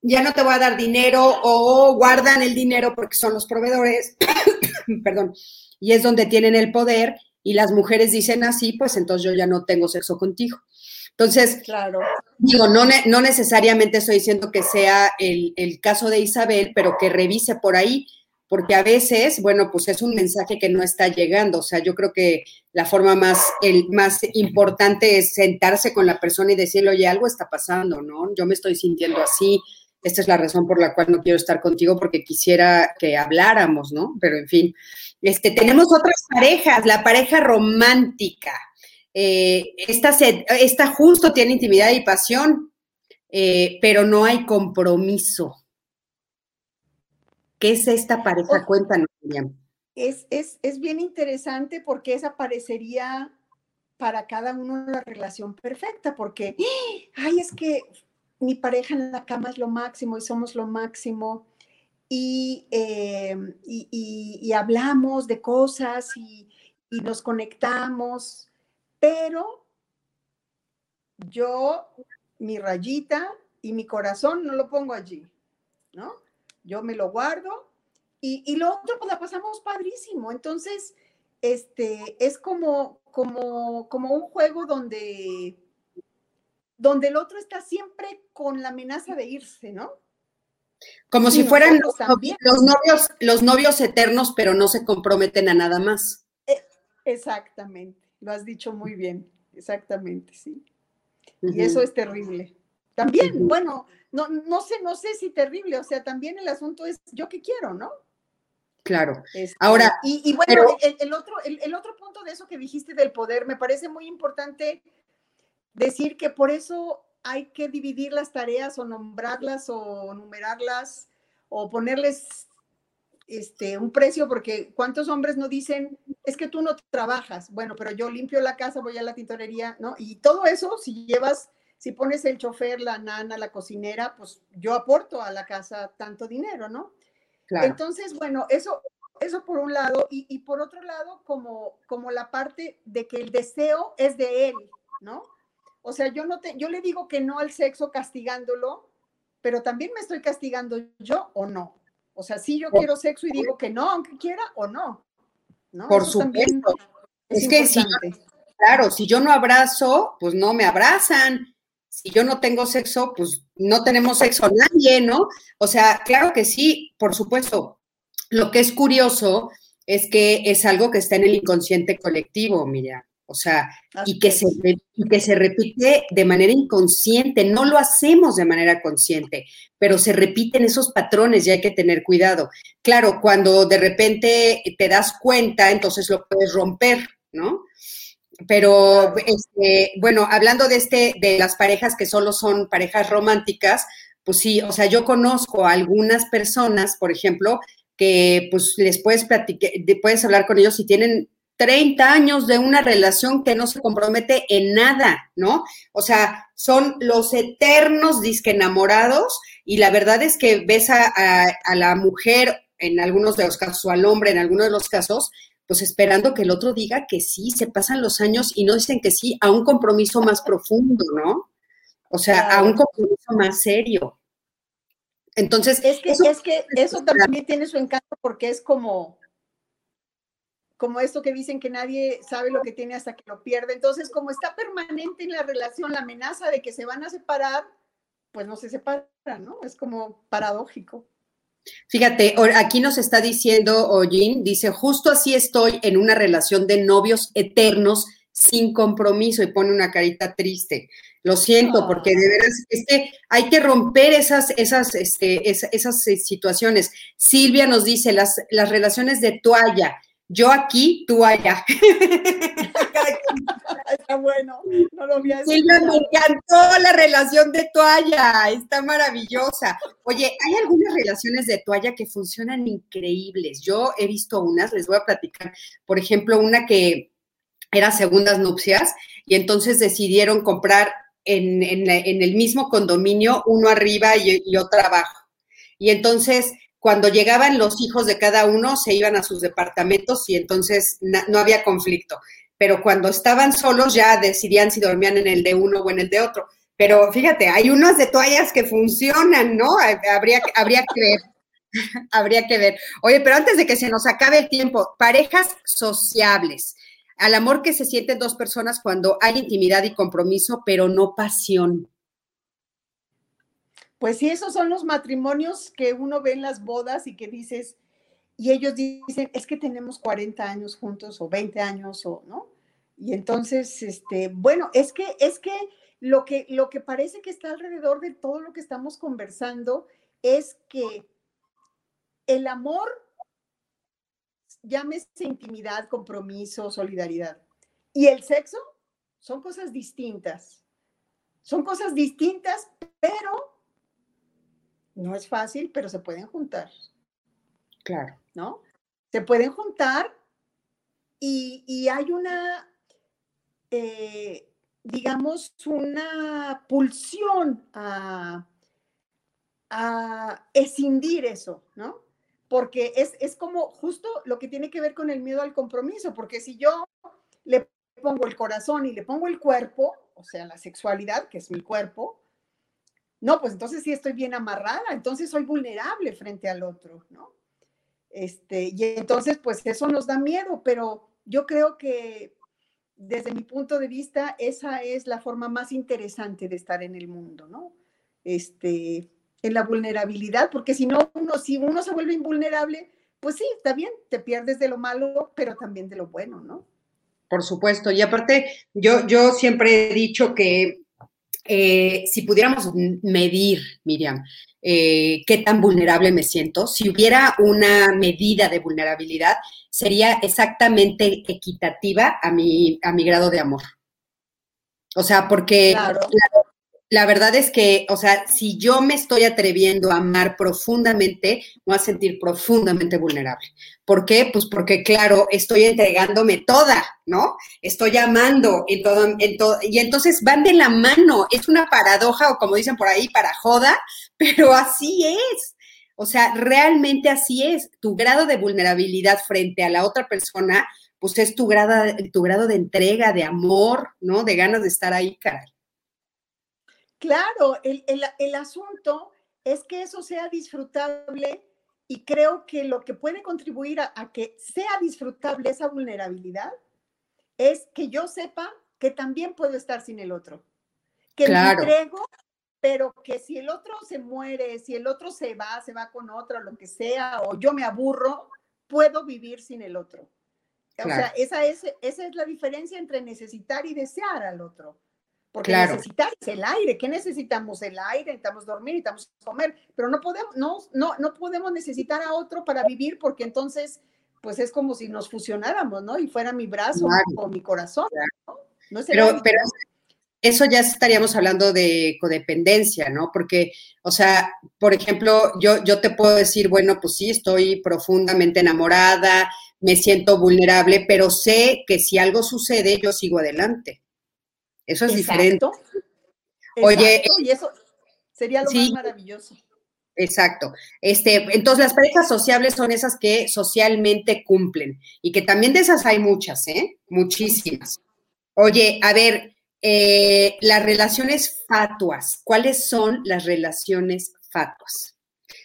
Ya no te voy a dar dinero o guardan el dinero porque son los proveedores, perdón, y es donde tienen el poder y las mujeres dicen así, pues entonces yo ya no tengo sexo contigo. Entonces, claro. digo, no, no necesariamente estoy diciendo que sea el, el, caso de Isabel, pero que revise por ahí, porque a veces, bueno, pues es un mensaje que no está llegando. O sea, yo creo que la forma más, el, más importante es sentarse con la persona y decirle, oye, algo está pasando, ¿no? Yo me estoy sintiendo así, esta es la razón por la cual no quiero estar contigo porque quisiera que habláramos, ¿no? Pero en fin, este, tenemos otras parejas, la pareja romántica. Eh, esta, justo tiene intimidad y pasión, eh, pero no hay compromiso. ¿Qué es esta pareja? Cuéntanos, Miriam. Es, es, es bien interesante porque esa parecería para cada uno la relación perfecta, porque, ay, es que mi pareja en la cama es lo máximo y somos lo máximo. Y, eh, y, hablamos de cosas y, nos conectamos, pero yo, mi rayita y mi corazón no lo pongo allí, ¿no? Yo me lo guardo y, y lo otro, pues la pasamos padrísimo. Entonces, este, es como, como, como un juego donde donde el otro está siempre con la amenaza de irse, ¿no? Como si fueran los, novios, los novios eternos, pero no se comprometen a nada más. Eh, exactamente, lo has dicho muy bien, exactamente, sí. Y eso es terrible. También, bueno, no, no sé, no sé si terrible, o sea, también el asunto es yo qué quiero, ¿no? Claro. Este, Ahora. Y, bueno, el, otro, el, otro punto de eso que dijiste del poder me parece muy importante decir que por eso hay que dividir las tareas o nombrarlas o numerarlas o ponerles este, un precio, porque ¿cuántos hombres no dicen, es que tú no trabajas? Bueno, pero yo limpio la casa, voy a la tintorería, ¿no? Y todo eso, si llevas, si pones el chofer, la nana, la cocinera, pues yo aporto a la casa tanto dinero, ¿no? Entonces, bueno, eso, eso por un lado, y, y, por otro lado, como, como la parte de que el deseo es de él, ¿no? O sea, yo no te, yo le digo que no al sexo castigándolo, pero también me estoy castigando yo o no. O sea, si yo quiero sexo y digo que no, aunque quiera o no. ¿no? Por supuesto. Es, que si claro, si yo no abrazo, pues no me abrazan. Si yo no tengo sexo, pues no tenemos sexo nadie, ¿no? O sea, claro que sí, por supuesto. Lo que es curioso es que es algo que está en el inconsciente colectivo, mira. O sea, y que, se, que se repite de manera inconsciente, no lo hacemos de manera consciente, pero se repiten esos patrones y hay que tener cuidado. Claro, cuando de repente te das cuenta, entonces lo puedes romper, ¿no? Pero, este, bueno, hablando de este, de las parejas que solo son parejas románticas, pues sí, o sea, yo conozco a algunas personas, por ejemplo, que pues les puedes platicar, puedes hablar con ellos si tienen 30 años de una relación que no se compromete en nada, ¿no? O sea, son los eternos disque enamorados y la verdad es que ves a, la mujer en algunos de los casos o al hombre en algunos de los casos, pues esperando que el otro diga que sí, se pasan los años y no dicen que sí a un compromiso más profundo, ¿no? O sea, a un compromiso más serio. Entonces, es que eso, es que eso también tiene su encanto porque es como como esto que dicen que nadie sabe lo que tiene hasta que lo pierde. Entonces, como está permanente en la relación la amenaza de que se van a separar, pues no se separan, ¿no? Es como paradójico. Fíjate, aquí nos está diciendo Ojin, dice, justo así estoy en una relación de novios eternos sin compromiso y pone una carita triste. Lo siento, porque de veras es que hay que romper esas, esas, este, esas, eh, situaciones. Silvia nos dice las, las relaciones de toalla. Yo aquí, tú allá. Está bueno, no lo vi Silvia, me encantó la relación de toalla, está maravillosa. Oye, hay algunas relaciones de toalla que funcionan increíbles. Yo he visto unas, les voy a platicar. Por ejemplo, una que era segundas nupcias y entonces decidieron comprar en, el mismo condominio, uno arriba y, otro abajo. Y entonces, cuando llegaban los hijos de cada uno, se iban a sus departamentos y entonces no había conflicto. Pero cuando estaban solos, ya decidían si dormían en el de uno o en el de otro. Pero fíjate, hay unas de toallas que funcionan, ¿no? Habría, habría que ver. habría que ver. Oye, pero antes de que se nos acabe el tiempo, parejas sociables al amor que se sienten dos personas cuando hay intimidad y compromiso, pero no pasión. Pues sí, esos son los matrimonios que uno ve en las bodas y que dices, y ellos dicen, es que tenemos 40 años juntos o 20 años o, ¿no? Y entonces, este, bueno, es que, es que lo que, lo que parece que está alrededor de todo lo que estamos conversando es que el amor llámese intimidad, compromiso, solidaridad. Y el sexo son cosas distintas. Son cosas distintas, pero no es fácil, pero se pueden juntar. Claro. ¿No? Se pueden juntar y, hay una, eh, digamos, una pulsión a, a escindir eso, ¿no? porque es, como justo lo que tiene que ver con el miedo al compromiso, porque si yo le pongo el corazón y le pongo el cuerpo, o sea, la sexualidad, que es mi cuerpo, no, pues entonces sí estoy bien amarrada, entonces soy vulnerable frente al otro, ¿no? Este, y entonces, pues eso nos da miedo, pero yo creo que desde mi punto de vista, esa es la forma más interesante de estar en el mundo, ¿no? Este, en la vulnerabilidad, porque si no, uno, si uno se vuelve invulnerable, pues sí, está bien, te pierdes de lo malo, pero también de lo bueno, ¿no? Por supuesto, y aparte, yo, yo siempre he dicho que eh, si pudiéramos medir, Miriam, eh, qué tan vulnerable me siento, si hubiera una medida de vulnerabilidad, sería exactamente equitativa a mi, a mi grado de amor. O sea, porque la verdad es que, o sea, si yo me estoy atreviendo a amar profundamente, me voy a sentir profundamente vulnerable. ¿Por qué? Pues porque, claro, estoy entregándome toda, ¿no? Estoy amando en todo, en todo, y entonces van de la mano. Es una paradoja, o como dicen por ahí, para joda, pero así es. O sea, realmente así es. Tu grado de vulnerabilidad frente a la otra persona, pues es tu grado, tu grado de entrega, de amor, ¿no? De ganas de estar ahí, caray. Claro, el, asunto es que eso sea disfrutable y creo que lo que puede contribuir a, que sea disfrutable esa vulnerabilidad es que yo sepa que también puedo estar sin el otro. Que me entrego, pero que si el otro se muere, si el otro se va, se va con otro, lo que sea, o yo me aburro, puedo vivir sin el otro. O sea, esa es, esa es la diferencia entre necesitar y desear al otro. Porque claro. necesitas el aire. ¿Qué necesitamos? El aire, necesitamos dormir, necesitamos comer, pero no podemos, no, no, no podemos necesitar a otro para vivir porque entonces, pues es como si nos fusionáramos, ¿no? Y fuera mi brazo o mi corazón. ¿no? pero, pero eso ya estaríamos hablando de codependencia, ¿no? Porque, o sea, por ejemplo, yo, yo te puedo decir, bueno, pues sí, estoy profundamente enamorada, me siento vulnerable, pero sé que si algo sucede, yo sigo adelante. Eso es diferente. Oye, y eso sería lo más maravilloso. Exacto. Este, entonces las parejas sociables son esas que socialmente cumplen y que también de esas hay muchas, ¿eh? Muchísimas. Oye, a ver, eh, las relaciones fatuas, ¿cuáles son las relaciones fatuas?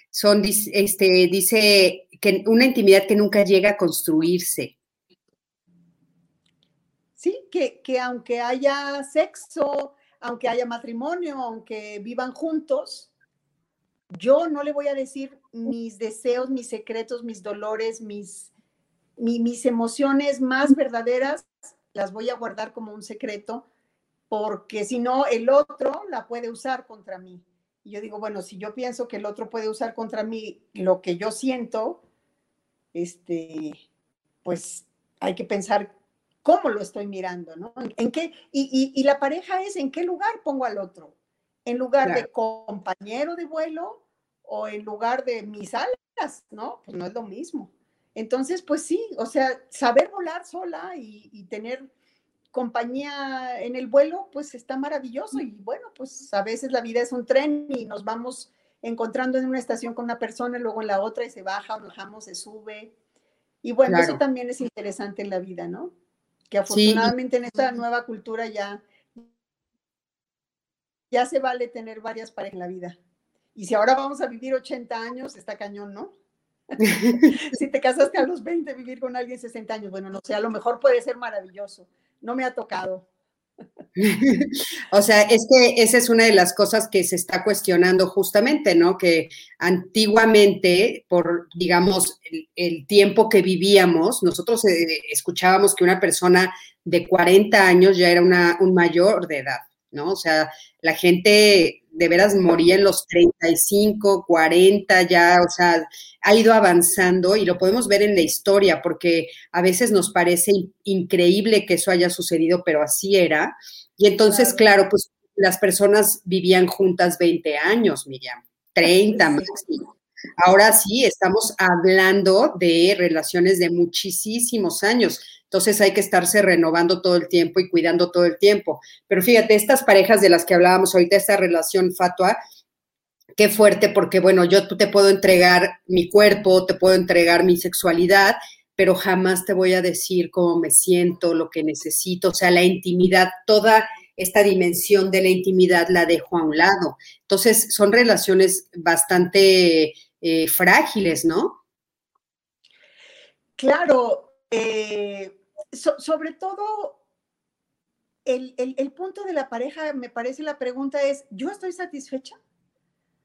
Son, este, dice que una intimidad que nunca llega a construirse, Sí, que, que aunque haya sexo, aunque haya matrimonio, aunque vivan juntos, yo no le voy a decir mis deseos, mis secretos, mis dolores, mis, mis emociones más verdaderas, las voy a guardar como un secreto, porque si no, el otro la puede usar contra mí. Y yo digo, bueno, si yo pienso que el otro puede usar contra mí lo que yo siento, este, pues hay que pensar cómo lo estoy mirando, ¿no? ¿En qué? Y, la pareja es en qué lugar pongo al otro. En lugar de compañero de vuelo o en lugar de mis alas, ¿no? Pues no es lo mismo. Entonces, pues sí, o sea, saber volar sola y, tener compañía en el vuelo, pues está maravilloso. Y bueno, pues a veces la vida es un tren y nos vamos encontrando en una estación con una persona, y luego en la otra y se baja, bajamos, se sube. Y bueno, eso también es interesante en la vida, ¿no? Que afortunadamente en esta nueva cultura ya, ya se vale tener varias parejas en la vida. Y si ahora vamos a vivir 80 años, está cañón, ¿no? si te casaste a los 20, vivir con alguien 60 años, bueno, no sé, a lo mejor puede ser maravilloso. No me ha tocado. o sea, es que esa es una de las cosas que se está cuestionando justamente, ¿no? Que antiguamente, por, digamos, el, tiempo que vivíamos, nosotros eh, escuchábamos que una persona de 40 años ya era una, un mayor de edad, ¿no? O sea, la gente de veras moría en los 35, 40 ya, o sea, ha ido avanzando y lo podemos ver en la historia porque a veces nos parece increíble que eso haya sucedido, pero así era. Y entonces, claro, pues las personas vivían juntas 20 años, Miriam, 30 máximo. Ahora sí, estamos hablando de relaciones de muchísimos años. Entonces hay que estarse renovando todo el tiempo y cuidando todo el tiempo. Pero fíjate, estas parejas de las que hablábamos ahorita, esta relación fatua, qué fuerte, porque bueno, yo te puedo entregar mi cuerpo, te puedo entregar mi sexualidad, pero jamás te voy a decir cómo me siento, lo que necesito, o sea, la intimidad, toda esta dimensión de la intimidad la dejo a un lado. Entonces, son relaciones bastante eh, frágiles, ¿no? Claro, eh, sobre todo, el, punto de la pareja, me parece la pregunta es, ¿yo estoy satisfecha?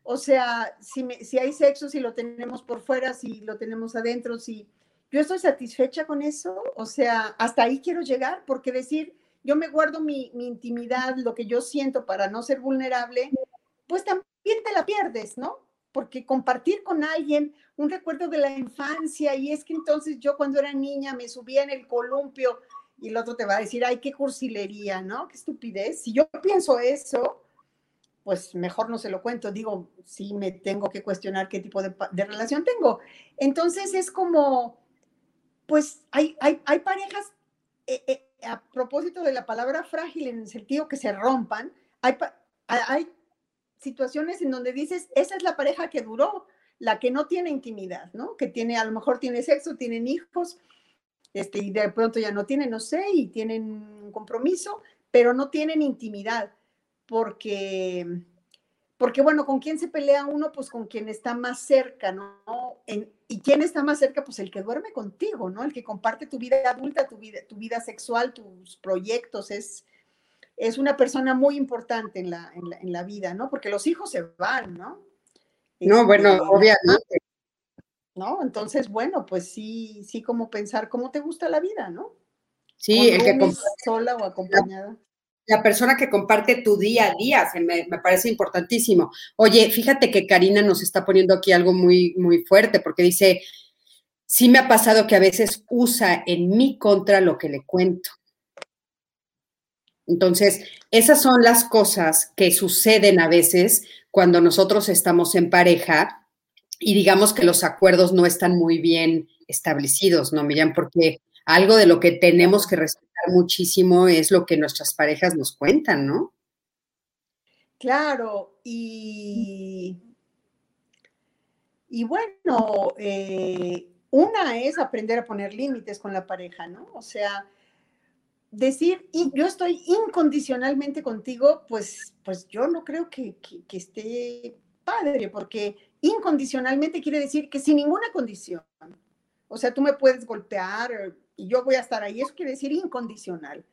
O sea, si, si hay sexo, si lo tenemos por fuera, si lo tenemos adentro, si yo estoy satisfecha con eso, o sea, hasta ahí quiero llegar, porque decir, yo me guardo mi, mi intimidad, lo que yo siento para no ser vulnerable, pues también te la pierdes, ¿no? Porque compartir con alguien un recuerdo de la infancia y es que entonces yo cuando era niña me subía en el columpio y el otro te va a decir, ay, qué cursilería, ¿no? Qué estupidez. Si yo pienso eso, pues mejor no se lo cuento. Digo, sí me tengo que cuestionar qué tipo de, relación tengo. Entonces es como, pues hay, hay, hay parejas, eh, eh, a propósito de la palabra frágil en el sentido que se rompan, hay, hay situaciones en donde dices, esa es la pareja que duró, la que no tiene intimidad, ¿no? Que tiene, a lo mejor tiene sexo, tienen hijos, este, y de pronto ya no tienen, no sé, y tienen un compromiso, pero no tienen intimidad, porque, porque bueno, ¿con quién se pelea uno? Pues con quien está más cerca, ¿no? ¿Y quién está más cerca? Pues el que duerme contigo, ¿no? El que comparte tu vida adulta, tu vida, tu vida sexual, tus proyectos, es, es una persona muy importante en la, en la, vida, ¿no? Porque los hijos se van, ¿no? No, bueno, este, obviamente. ¿No? Entonces, bueno, pues sí, sí, como pensar cómo te gusta la vida, ¿no? Sí, el que comparte, sola o acompañada. La, persona que comparte tu día a día, me, me, parece importantísimo. Oye, fíjate que Karina nos está poniendo aquí algo muy, muy fuerte, porque dice, sí me ha pasado que a veces usa en mi contra lo que le cuento. Entonces, esas son las cosas que suceden a veces cuando nosotros estamos en pareja y digamos que los acuerdos no están muy bien establecidos, ¿no, Miriam? Porque algo de lo que tenemos que respetar muchísimo es lo que nuestras parejas nos cuentan, ¿no? Claro, y, y bueno, eh, una es aprender a poner límites con la pareja, ¿no? O sea, decir, y yo estoy incondicionalmente contigo, pues, pues yo no creo que, que, esté padre, porque incondicionalmente quiere decir que sin ninguna condición. O sea, tú me puedes golpear y yo voy a estar ahí. Eso quiere decir incondicional.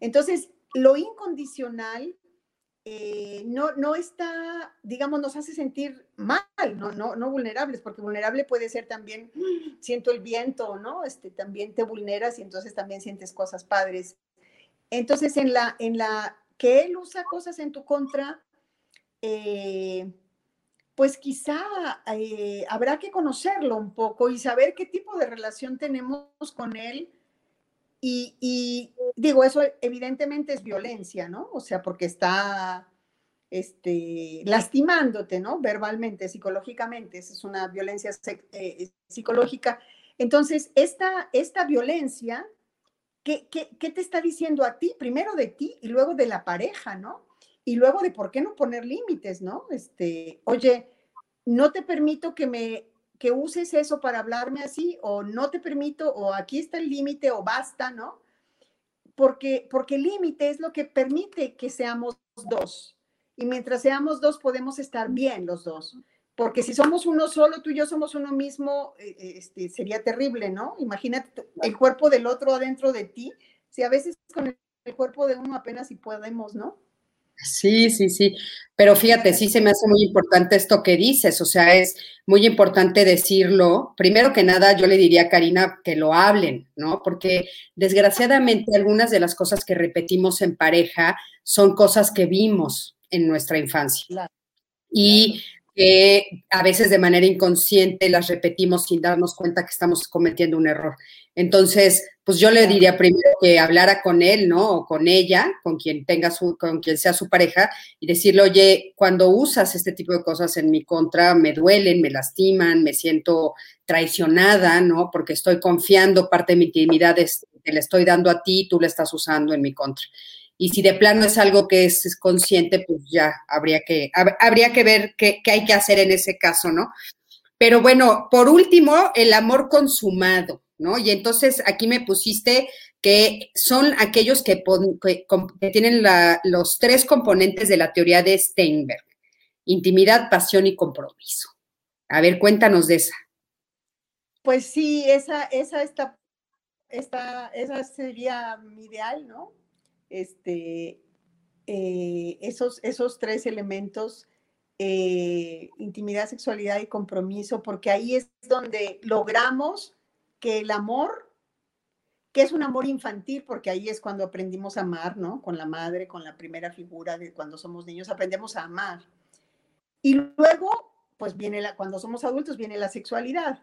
Entonces, lo incondicional eh, no, no está, digamos, nos hace sentir mal, no, no, no vulnerables, porque vulnerable puede ser también, siento el viento, ¿no? Este, también te vulneras y entonces también sientes cosas padres. Entonces, en la, en la que él usa cosas en tu contra, eh, pues quizá eh, habrá que conocerlo un poco y saber qué tipo de relación tenemos con él y, digo, eso evidentemente es violencia, ¿no? O sea, porque está este, lastimándote, ¿no? Verbalmente, psicológicamente, esa es una violencia eh, psicológica. Entonces, esta, esta violencia, ¿qué, ¿qué, te está diciendo a ti? Primero de ti y luego de la pareja, ¿no? Y luego de por qué no poner límites, ¿no? Este, oye, no te permito que me que uses eso para hablarme así o no te permito o aquí está el límite o basta, ¿no? Porque, porque el límite es lo que permite que seamos dos. Y mientras seamos dos podemos estar bien los dos. Porque si somos uno solo, tú y yo somos uno mismo, eh, eh, este, sería terrible, ¿no? Imagínate el cuerpo del otro adentro de ti. Si a veces con el cuerpo de uno apenas si podemos, ¿no? Sí, sí, sí. Pero fíjate, sí se me hace muy importante esto que dices, o sea, es muy importante decirlo. Primero que nada, yo le diría a Karina que lo hablen, ¿no? Porque desgraciadamente algunas de las cosas que repetimos en pareja son cosas que vimos en nuestra infancia. Y que a veces de manera inconsciente las repetimos sin darnos cuenta que estamos cometiendo un error. Entonces, pues yo le diría primero que hablara con él, ¿no? O con ella, con quien tenga su, con quien sea su pareja, y decirle, oye, cuando usas este tipo de cosas en mi contra, me duelen, me lastiman, me siento traicionada, ¿no? Porque estoy confiando parte de mi intimidad, que le estoy dando a ti, tú la estás usando en mi contra. Y si de plano es algo que es, consciente, pues ya habría que, habría que ver qué, hay que hacer en ese caso, ¿no? Pero bueno, por último, el amor consumado, ¿no? Y entonces aquí me pusiste que son aquellos que, tienen los tres componentes de la teoría de Steinberg, intimidad, pasión y compromiso. A ver, cuéntanos de esa. Pues sí, esa, esa, esta, esta, esa sería mi ideal, ¿no? Este, eh, esos, esos tres elementos, eh, intimidad, sexualidad y compromiso, porque ahí es donde logramos que el amor, que es un amor infantil, porque ahí es cuando aprendimos a amar, ¿no? Con la madre, con la primera figura de cuando somos niños, aprendemos a amar. Y luego, pues viene la, cuando somos adultos, viene la sexualidad.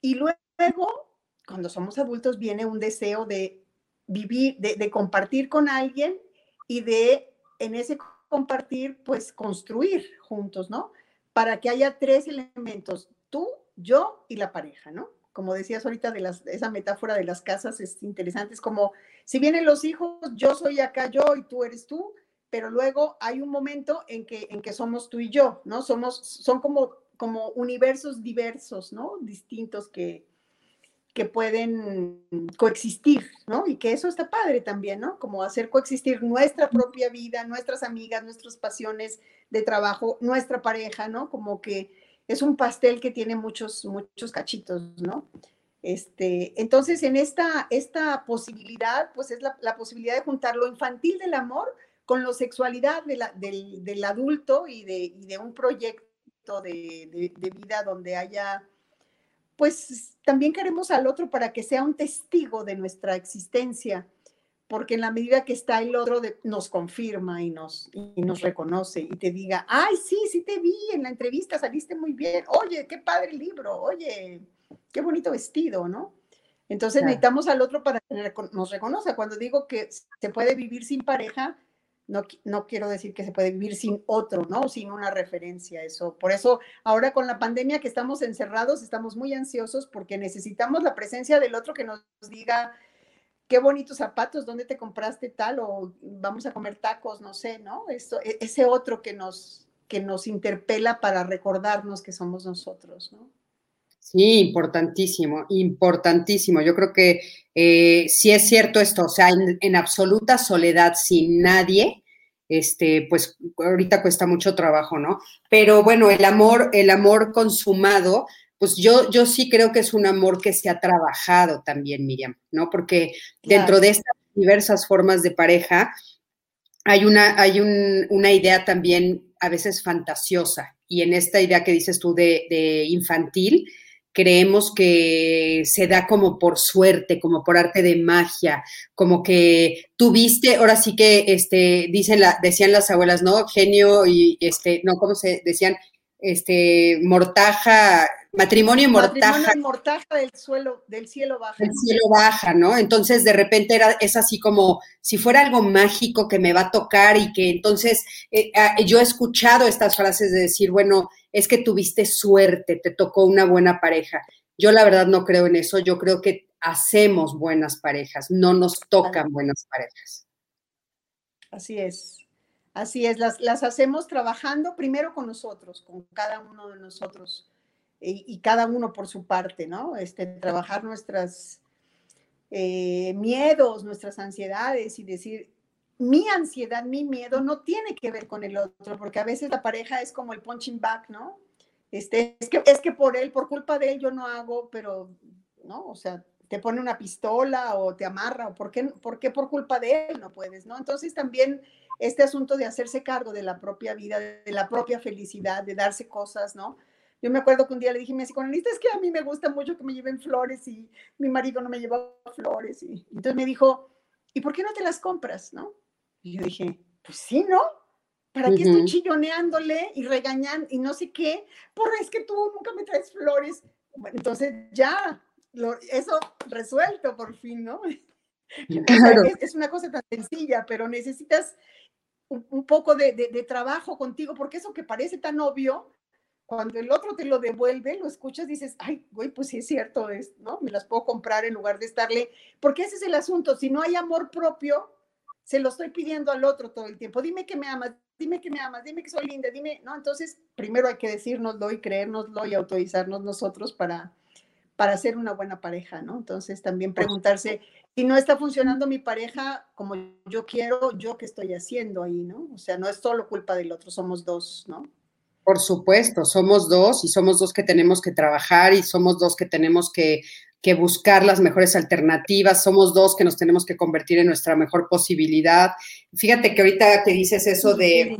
Y luego, cuando somos adultos, viene un deseo de vivir, de, compartir con alguien y de en ese compartir, pues construir juntos, ¿no? Para que haya tres elementos, tú, yo y la pareja, ¿no? Como decías ahorita de las, esa metáfora de las casas es interesante, es como, si vienen los hijos, yo soy acá yo y tú eres tú, pero luego hay un momento en que, en que somos tú y yo, ¿no? Somos, son como, como universos diversos, ¿no? Distintos que, que pueden coexistir, ¿no? Y que eso está padre también, ¿no? Como hacer coexistir nuestra propia vida, nuestras amigas, nuestras pasiones de trabajo, nuestra pareja, ¿no? Como que es un pastel que tiene muchos, muchos cachitos, ¿no? Este, entonces, en esta, esta posibilidad, pues es la, posibilidad de juntar lo infantil del amor con la sexualidad del, adulto y de, de un proyecto de, de vida donde haya pues también queremos al otro para que sea un testigo de nuestra existencia, porque en la medida que está el otro nos confirma y nos, y nos reconoce y te diga, ay, sí, sí te vi en la entrevista, saliste muy bien, oye, qué padre libro, oye, qué bonito vestido, ¿no? Entonces necesitamos al otro para que nos reconozca. Cuando digo que se puede vivir sin pareja, no, quiero decir que se puede vivir sin otro, ¿no? Sin una referencia, eso. Por eso, ahora con la pandemia que estamos encerrados, estamos muy ansiosos porque necesitamos la presencia del otro que nos diga qué bonitos zapatos, dónde te compraste tal, o vamos a comer tacos, no sé, ¿no? Eso, e, ese otro que nos, que nos interpela para recordarnos que somos nosotros, ¿no? Sí, importantísimo, importantísimo. Yo creo que eh, sí es cierto esto, o sea, en, absoluta soledad, sin nadie, este, pues ahorita cuesta mucho trabajo, ¿no? Pero bueno, el amor, el amor consumado, pues yo, yo sí creo que es un amor que se ha trabajado también, Miriam, ¿no? Porque dentro de estas diversas formas de pareja, hay una, hay una idea también a veces fantasiosa y en esta idea que dices tú de, infantil, creemos que se da como por suerte, como por arte de magia, como que tuviste, ahora sí que este, dicen la, decían las abuelas, ¿no? Genio y este, no, ¿cómo se decían? Este, mortaja, matrimonio y mortaja. Matrimonio y mortaja del suelo, del cielo baja. Del cielo baja, ¿no? Entonces de repente era, es así como si fuera algo mágico que me va a tocar y que entonces eh, ah, yo he escuchado estas frases de decir, bueno, es que tuviste suerte, te tocó una buena pareja. Yo la verdad no creo en eso, yo creo que hacemos buenas parejas, no nos tocan buenas parejas. Así es. Así es, las, las hacemos trabajando primero con nosotros, con cada uno de nosotros y, cada uno por su parte, ¿no? Este, trabajar nuestras eh, miedos, nuestras ansiedades y decir, mi ansiedad, mi miedo no tiene que ver con el otro, porque a veces la pareja es como el punching back, ¿no? Este, es, que, es que por él, por culpa de él yo no hago, pero, ¿no? O sea, te pone una pistola o te amarra, o por qué, por qué por culpa de él no puedes, ¿no? Entonces también este asunto de hacerse cargo de la propia vida, de la propia felicidad, de darse cosas, ¿no? Yo me acuerdo que un día le dije a mi psicoanalista, es que a mí me gusta mucho que me lleven flores y mi marido no me lleva flores. Y entonces me dijo, ¿y por qué no te las compras? ¿No? Y yo dije, pues sí, ¿no? ¿Para qué estoy chilloneándole y regañando y no sé qué? Por es que tú nunca me traes flores. Bueno, entonces ya, eso resuelto por fin, ¿no? es, una cosa tan sencilla, pero necesitas un, poco de, de, trabajo contigo, porque eso que parece tan obvio, cuando el otro te lo devuelve, lo escuchas, dices, ay, güey, pues sí es cierto, es, ¿no? Me las puedo comprar en lugar de estarle, porque ese es el asunto, si no hay amor propio, se lo estoy pidiendo al otro todo el tiempo, dime que me amas, dime que me amas, dime que soy linda, dime, ¿no? Entonces, primero hay que decirnoslo y creérnoslo y autorizarnos nosotros para, para ser una buena pareja, ¿no? Entonces, también preguntarse, si no está funcionando mi pareja como yo quiero, yo qué estoy haciendo ahí, ¿no? O sea, no es solo culpa del otro, somos dos, ¿no? Por supuesto, somos dos y somos dos que tenemos que trabajar y somos dos que tenemos que, buscar las mejores alternativas, somos dos que nos tenemos que convertir en nuestra mejor posibilidad. Fíjate que ahorita te dices eso de,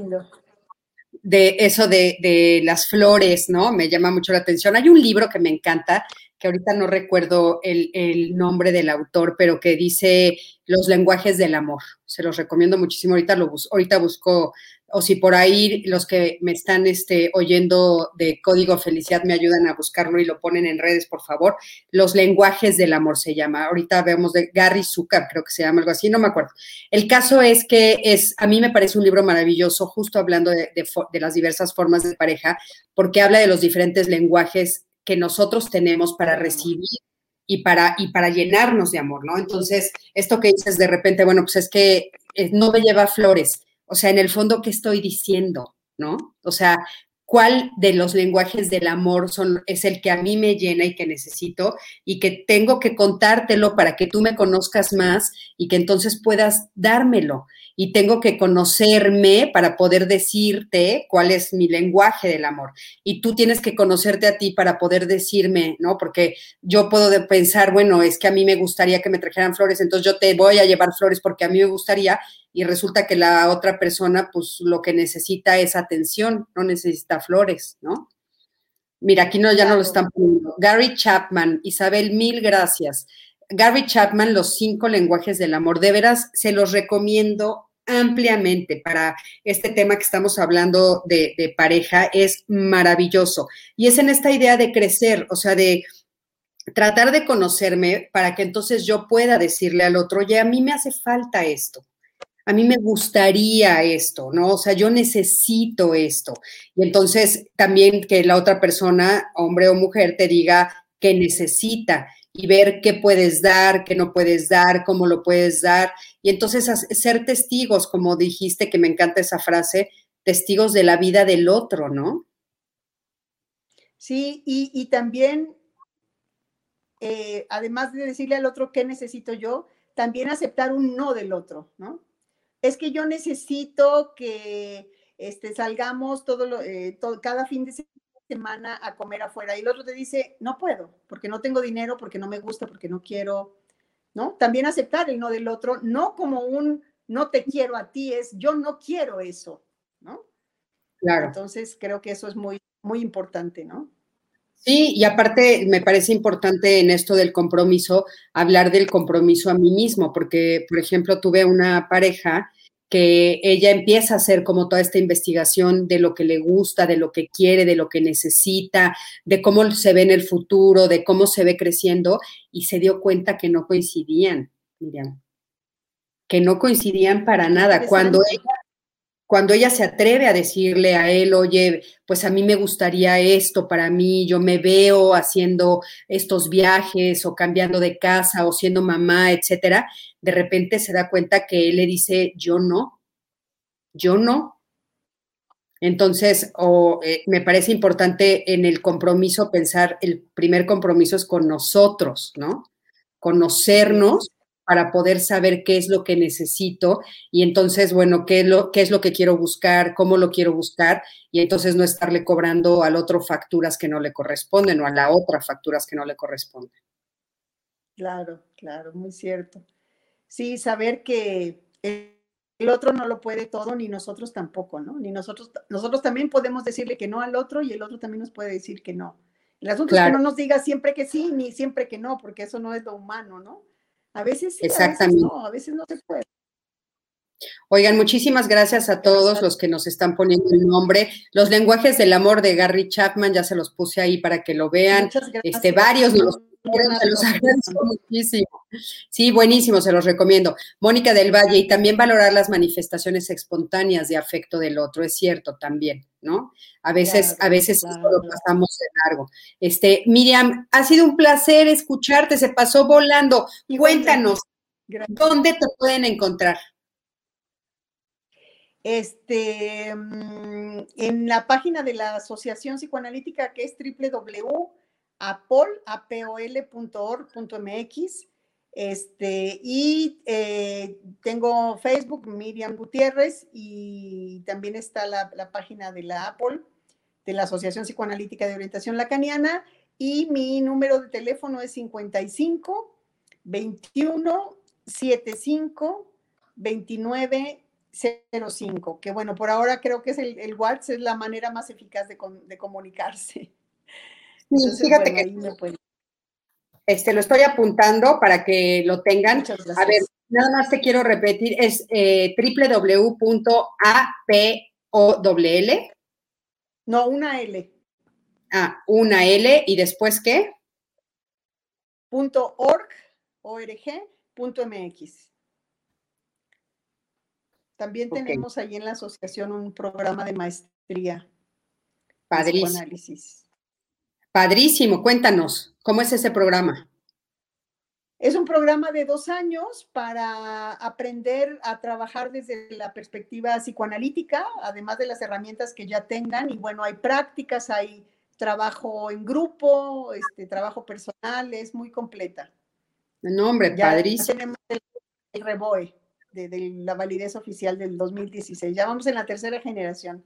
de eso de, de, las flores, ¿no? Me llama mucho la atención. Hay un libro que me encanta, que ahorita no recuerdo el, el, nombre del autor, pero que dice Los lenguajes del amor. Se los recomiendo muchísimo. Ahorita, lo ahorita busco o si por ahí los que me están este, oyendo de Código Felicidad me ayudan a buscarlo y lo ponen en redes, por favor. Los lenguajes del amor se llama. Ahorita vemos de Gary Zucker, creo que se llama algo así, no me acuerdo. El caso es que es, a mí me parece un libro maravilloso, justo hablando de, de las diversas formas de pareja, porque habla de los diferentes lenguajes que nosotros tenemos para recibir y para, y para llenarnos de amor, ¿no? Entonces, esto que dices de repente, bueno, pues es que eh, no me lleva flores o sea, en el fondo, ¿qué estoy diciendo? ¿No? O sea, ¿cuál de los lenguajes del amor son, es el que a mí me llena y que necesito y que tengo que contártelo para que tú me conozcas más y que entonces puedas dármelo? Y tengo que conocerme para poder decirte cuál es mi lenguaje del amor. Y tú tienes que conocerte a ti para poder decirme, ¿no? Porque yo puedo pensar, bueno, es que a mí me gustaría que me trajeran flores, entonces yo te voy a llevar flores porque a mí me gustaría y resulta que la otra persona, pues lo que necesita es atención, no necesita flores, ¿no? Mira, aquí no, ya no lo están poniendo. Gary Chapman, Isabel, mil gracias. Gary Chapman, Los cinco lenguajes del amor. De veras, se los recomiendo ampliamente para este tema que estamos hablando de, pareja es maravilloso. Y es en esta idea de crecer, o sea, de tratar de conocerme para que entonces yo pueda decirle al otro, ya a mí me hace falta esto. A mí me gustaría esto, ¿no? O sea, yo necesito esto. Y entonces también que la otra persona, hombre o mujer, te diga que necesita y ver qué puedes dar, qué no puedes dar, cómo lo puedes dar. Y entonces ser testigos, como dijiste, que me encanta esa frase, testigos de la vida del otro, ¿no? Sí, y, también, eh, además de decirle al otro qué necesito yo, también aceptar un no del otro, ¿no? Es que yo necesito que este, salgamos todo, eh, todo cada fin de semana a comer afuera y el otro te dice, no puedo, porque no tengo dinero, porque no me gusta, porque no quiero, ¿no? También aceptar el no del otro, no como un no te quiero a ti, es yo no quiero eso, ¿no? Claro. Entonces creo que eso es muy, muy importante, ¿no? Sí, y aparte me parece importante en esto del compromiso hablar del compromiso a mí mismo, porque, por ejemplo, tuve una pareja que ella empieza a hacer como toda esta investigación de lo que le gusta, de lo que quiere, de lo que necesita, de cómo se ve en el futuro, de cómo se ve creciendo, y se dio cuenta que no coincidían, Miriam, que no coincidían para nada. Cuando ella cuando ella se atreve a decirle a él, oye, pues a mí me gustaría esto para mí, yo me veo haciendo estos viajes o cambiando de casa o siendo mamá, etcétera, de repente se da cuenta que él le dice, yo no, yo no. Entonces, eh, me parece importante en el compromiso pensar, el primer compromiso es con nosotros, ¿no? Conocernos para poder saber qué es lo que necesito y entonces, bueno, qué es lo, qué es lo que quiero buscar, cómo lo quiero buscar y entonces no estarle cobrando al otro facturas que no le corresponden o a la otra facturas que no le corresponden. Claro, claro, muy cierto. Sí, saber que el otro no lo puede todo, ni nosotros tampoco, ¿no? Ni nosotros, nosotros también podemos decirle que no al otro y el otro también nos puede decir que no. El asunto es que no nos diga siempre que sí, ni siempre que no, porque eso no es lo humano, ¿no? A veces sí, Exactamente. a veces no, a veces no se puede. Oigan, muchísimas gracias a todos los que nos están poniendo el nombre. Los lenguajes del amor de Gary Chapman, ya se los puse ahí para que lo vean. Este, varios de los se los agradezco muchísimo. Sí, buenísimo, se los recomiendo. Mónica del Valle, y también valorar las manifestaciones espontáneas de afecto del otro, es cierto también, ¿no? A veces, a veces lo pasamos de largo. Este, Miriam, ha sido un placer escucharte, se pasó volando. Cuéntanos, ¿dónde te pueden encontrar? Este, mm, en la página de la Asociación Psicoanalítica que es www apol.org.mx. Este, y eh, tengo Facebook, Miriam Gutiérrez, y también está la, página de la Apple, de la Asociación Psicoanalítica de Orientación Lacaniana, y mi número de teléfono es 55 21 75 29 05, que bueno, por ahora creo que es el, el WhatsApp, es la manera más eficaz de, de comunicarse fíjate que este, lo estoy apuntando para que lo tengan. A ver, nada más te quiero repetir, es eh, www.apowl. No, una L. Ah, una L y después qué? Punto org, org, punto mx. También tenemos ahí en la asociación un programa de maestría. Padrísimo. Análisis. Padrísimo, cuéntanos, ¿cómo es ese programa? Es un programa de dos años para aprender a trabajar desde la perspectiva psicoanalítica, además de las herramientas que ya tengan. Y bueno, hay prácticas, hay trabajo en grupo, este, trabajo personal, es muy completa. No, hombre, ya padrísimo. tenemos el, REBOE de, de, la validez oficial del 2016. Ya vamos en la tercera generación.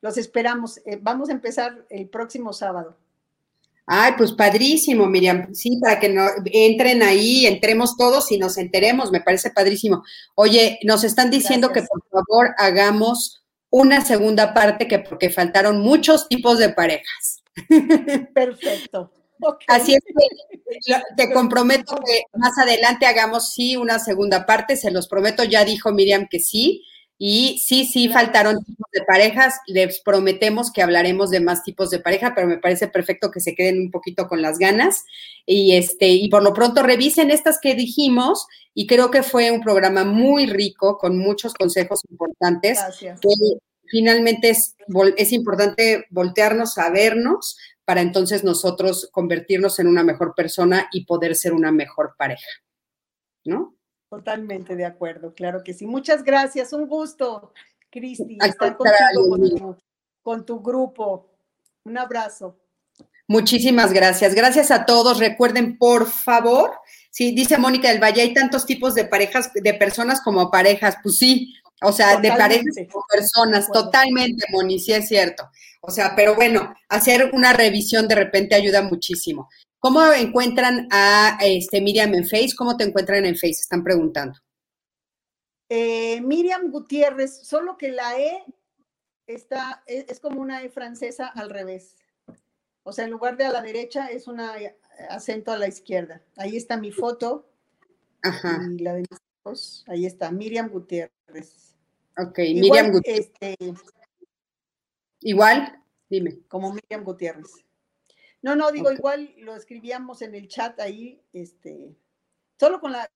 Los esperamos. Eh, vamos a empezar el próximo sábado. Ay, pues padrísimo, Miriam. Sí, para que no, entren ahí, entremos todos y nos enteremos, me parece padrísimo. Oye, nos están diciendo que por favor hagamos una segunda parte, que porque faltaron muchos tipos de parejas. Perfecto. Así es que te comprometo que más adelante hagamos sí una segunda parte, se los prometo, ya dijo Miriam que sí. Y sí, sí, faltaron tipos de parejas. Les prometemos que hablaremos de más tipos de pareja, pero me parece perfecto que se queden un poquito con las ganas. Y este, y por lo pronto revisen estas que dijimos, y creo que fue un programa muy rico, con muchos consejos importantes. Gracias. finalmente es, es importante voltearnos a vernos para entonces nosotros convertirnos en una mejor persona y poder ser una mejor pareja. ¿No? Totalmente de acuerdo, claro que sí. Muchas gracias, un gusto, Cristi, estar contigo con tu, grupo. Un abrazo. Muchísimas gracias. Gracias a todos. Recuerden, por favor, sí, dice Mónica del Valle, hay tantos tipos de parejas, de personas como parejas. Pues sí, o sea, de parejas como personas, totalmente, Moni, sí es cierto. O sea, pero bueno, hacer una revisión de repente ayuda muchísimo. ¿Cómo encuentran a este, Miriam en Face? ¿Cómo te encuentran en Face? Están preguntando. Eh, Miriam Gutiérrez, solo que la E está, es, es, como una E francesa al revés. O sea, en lugar de a la derecha es un acento a la izquierda. Ahí está mi foto. Ajá. Y la de mis. Ahí está, Miriam Gutiérrez. Ok, Igual, Miriam Gutiérrez. Este, Igual, dime. Como Miriam Gutiérrez. No, no, digo, okay. igual lo escribíamos en el chat ahí, este, solo con la,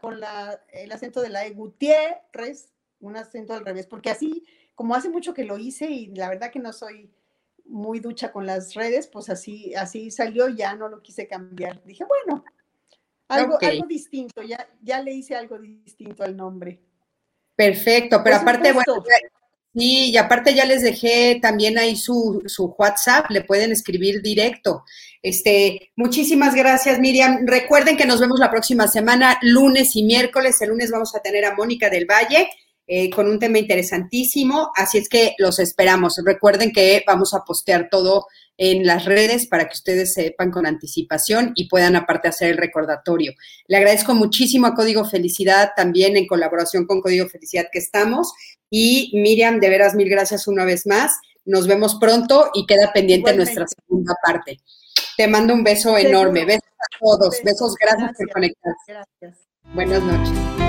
con la, el acento de la E, Gutiérrez, un acento al revés, porque así, como hace mucho que lo hice y la verdad que no soy muy ducha con las redes, pues así, así salió, ya no lo quise cambiar. Dije, bueno, algo, okay. algo distinto, ya, ya le hice algo distinto al nombre. Perfecto, pero aparte, bueno, Sí, y aparte ya les dejé también ahí su, su, WhatsApp, le pueden escribir directo. Este, muchísimas gracias, Miriam. Recuerden que nos vemos la próxima semana, lunes y miércoles. El lunes vamos a tener a Mónica del Valle eh, con un tema interesantísimo, así es que los esperamos. Recuerden que vamos a postear todo en las redes para que ustedes sepan con anticipación y puedan aparte hacer el recordatorio. Le agradezco muchísimo a Código Felicidad también en colaboración con Código Felicidad que estamos. Y Miriam, de veras, mil gracias una vez más. Nos vemos pronto y queda pendiente Igualmente. nuestra segunda parte. Te mando un beso enorme. Besos a todos. Besos, gracias, gracias por conectarse. Gracias. Buenas noches.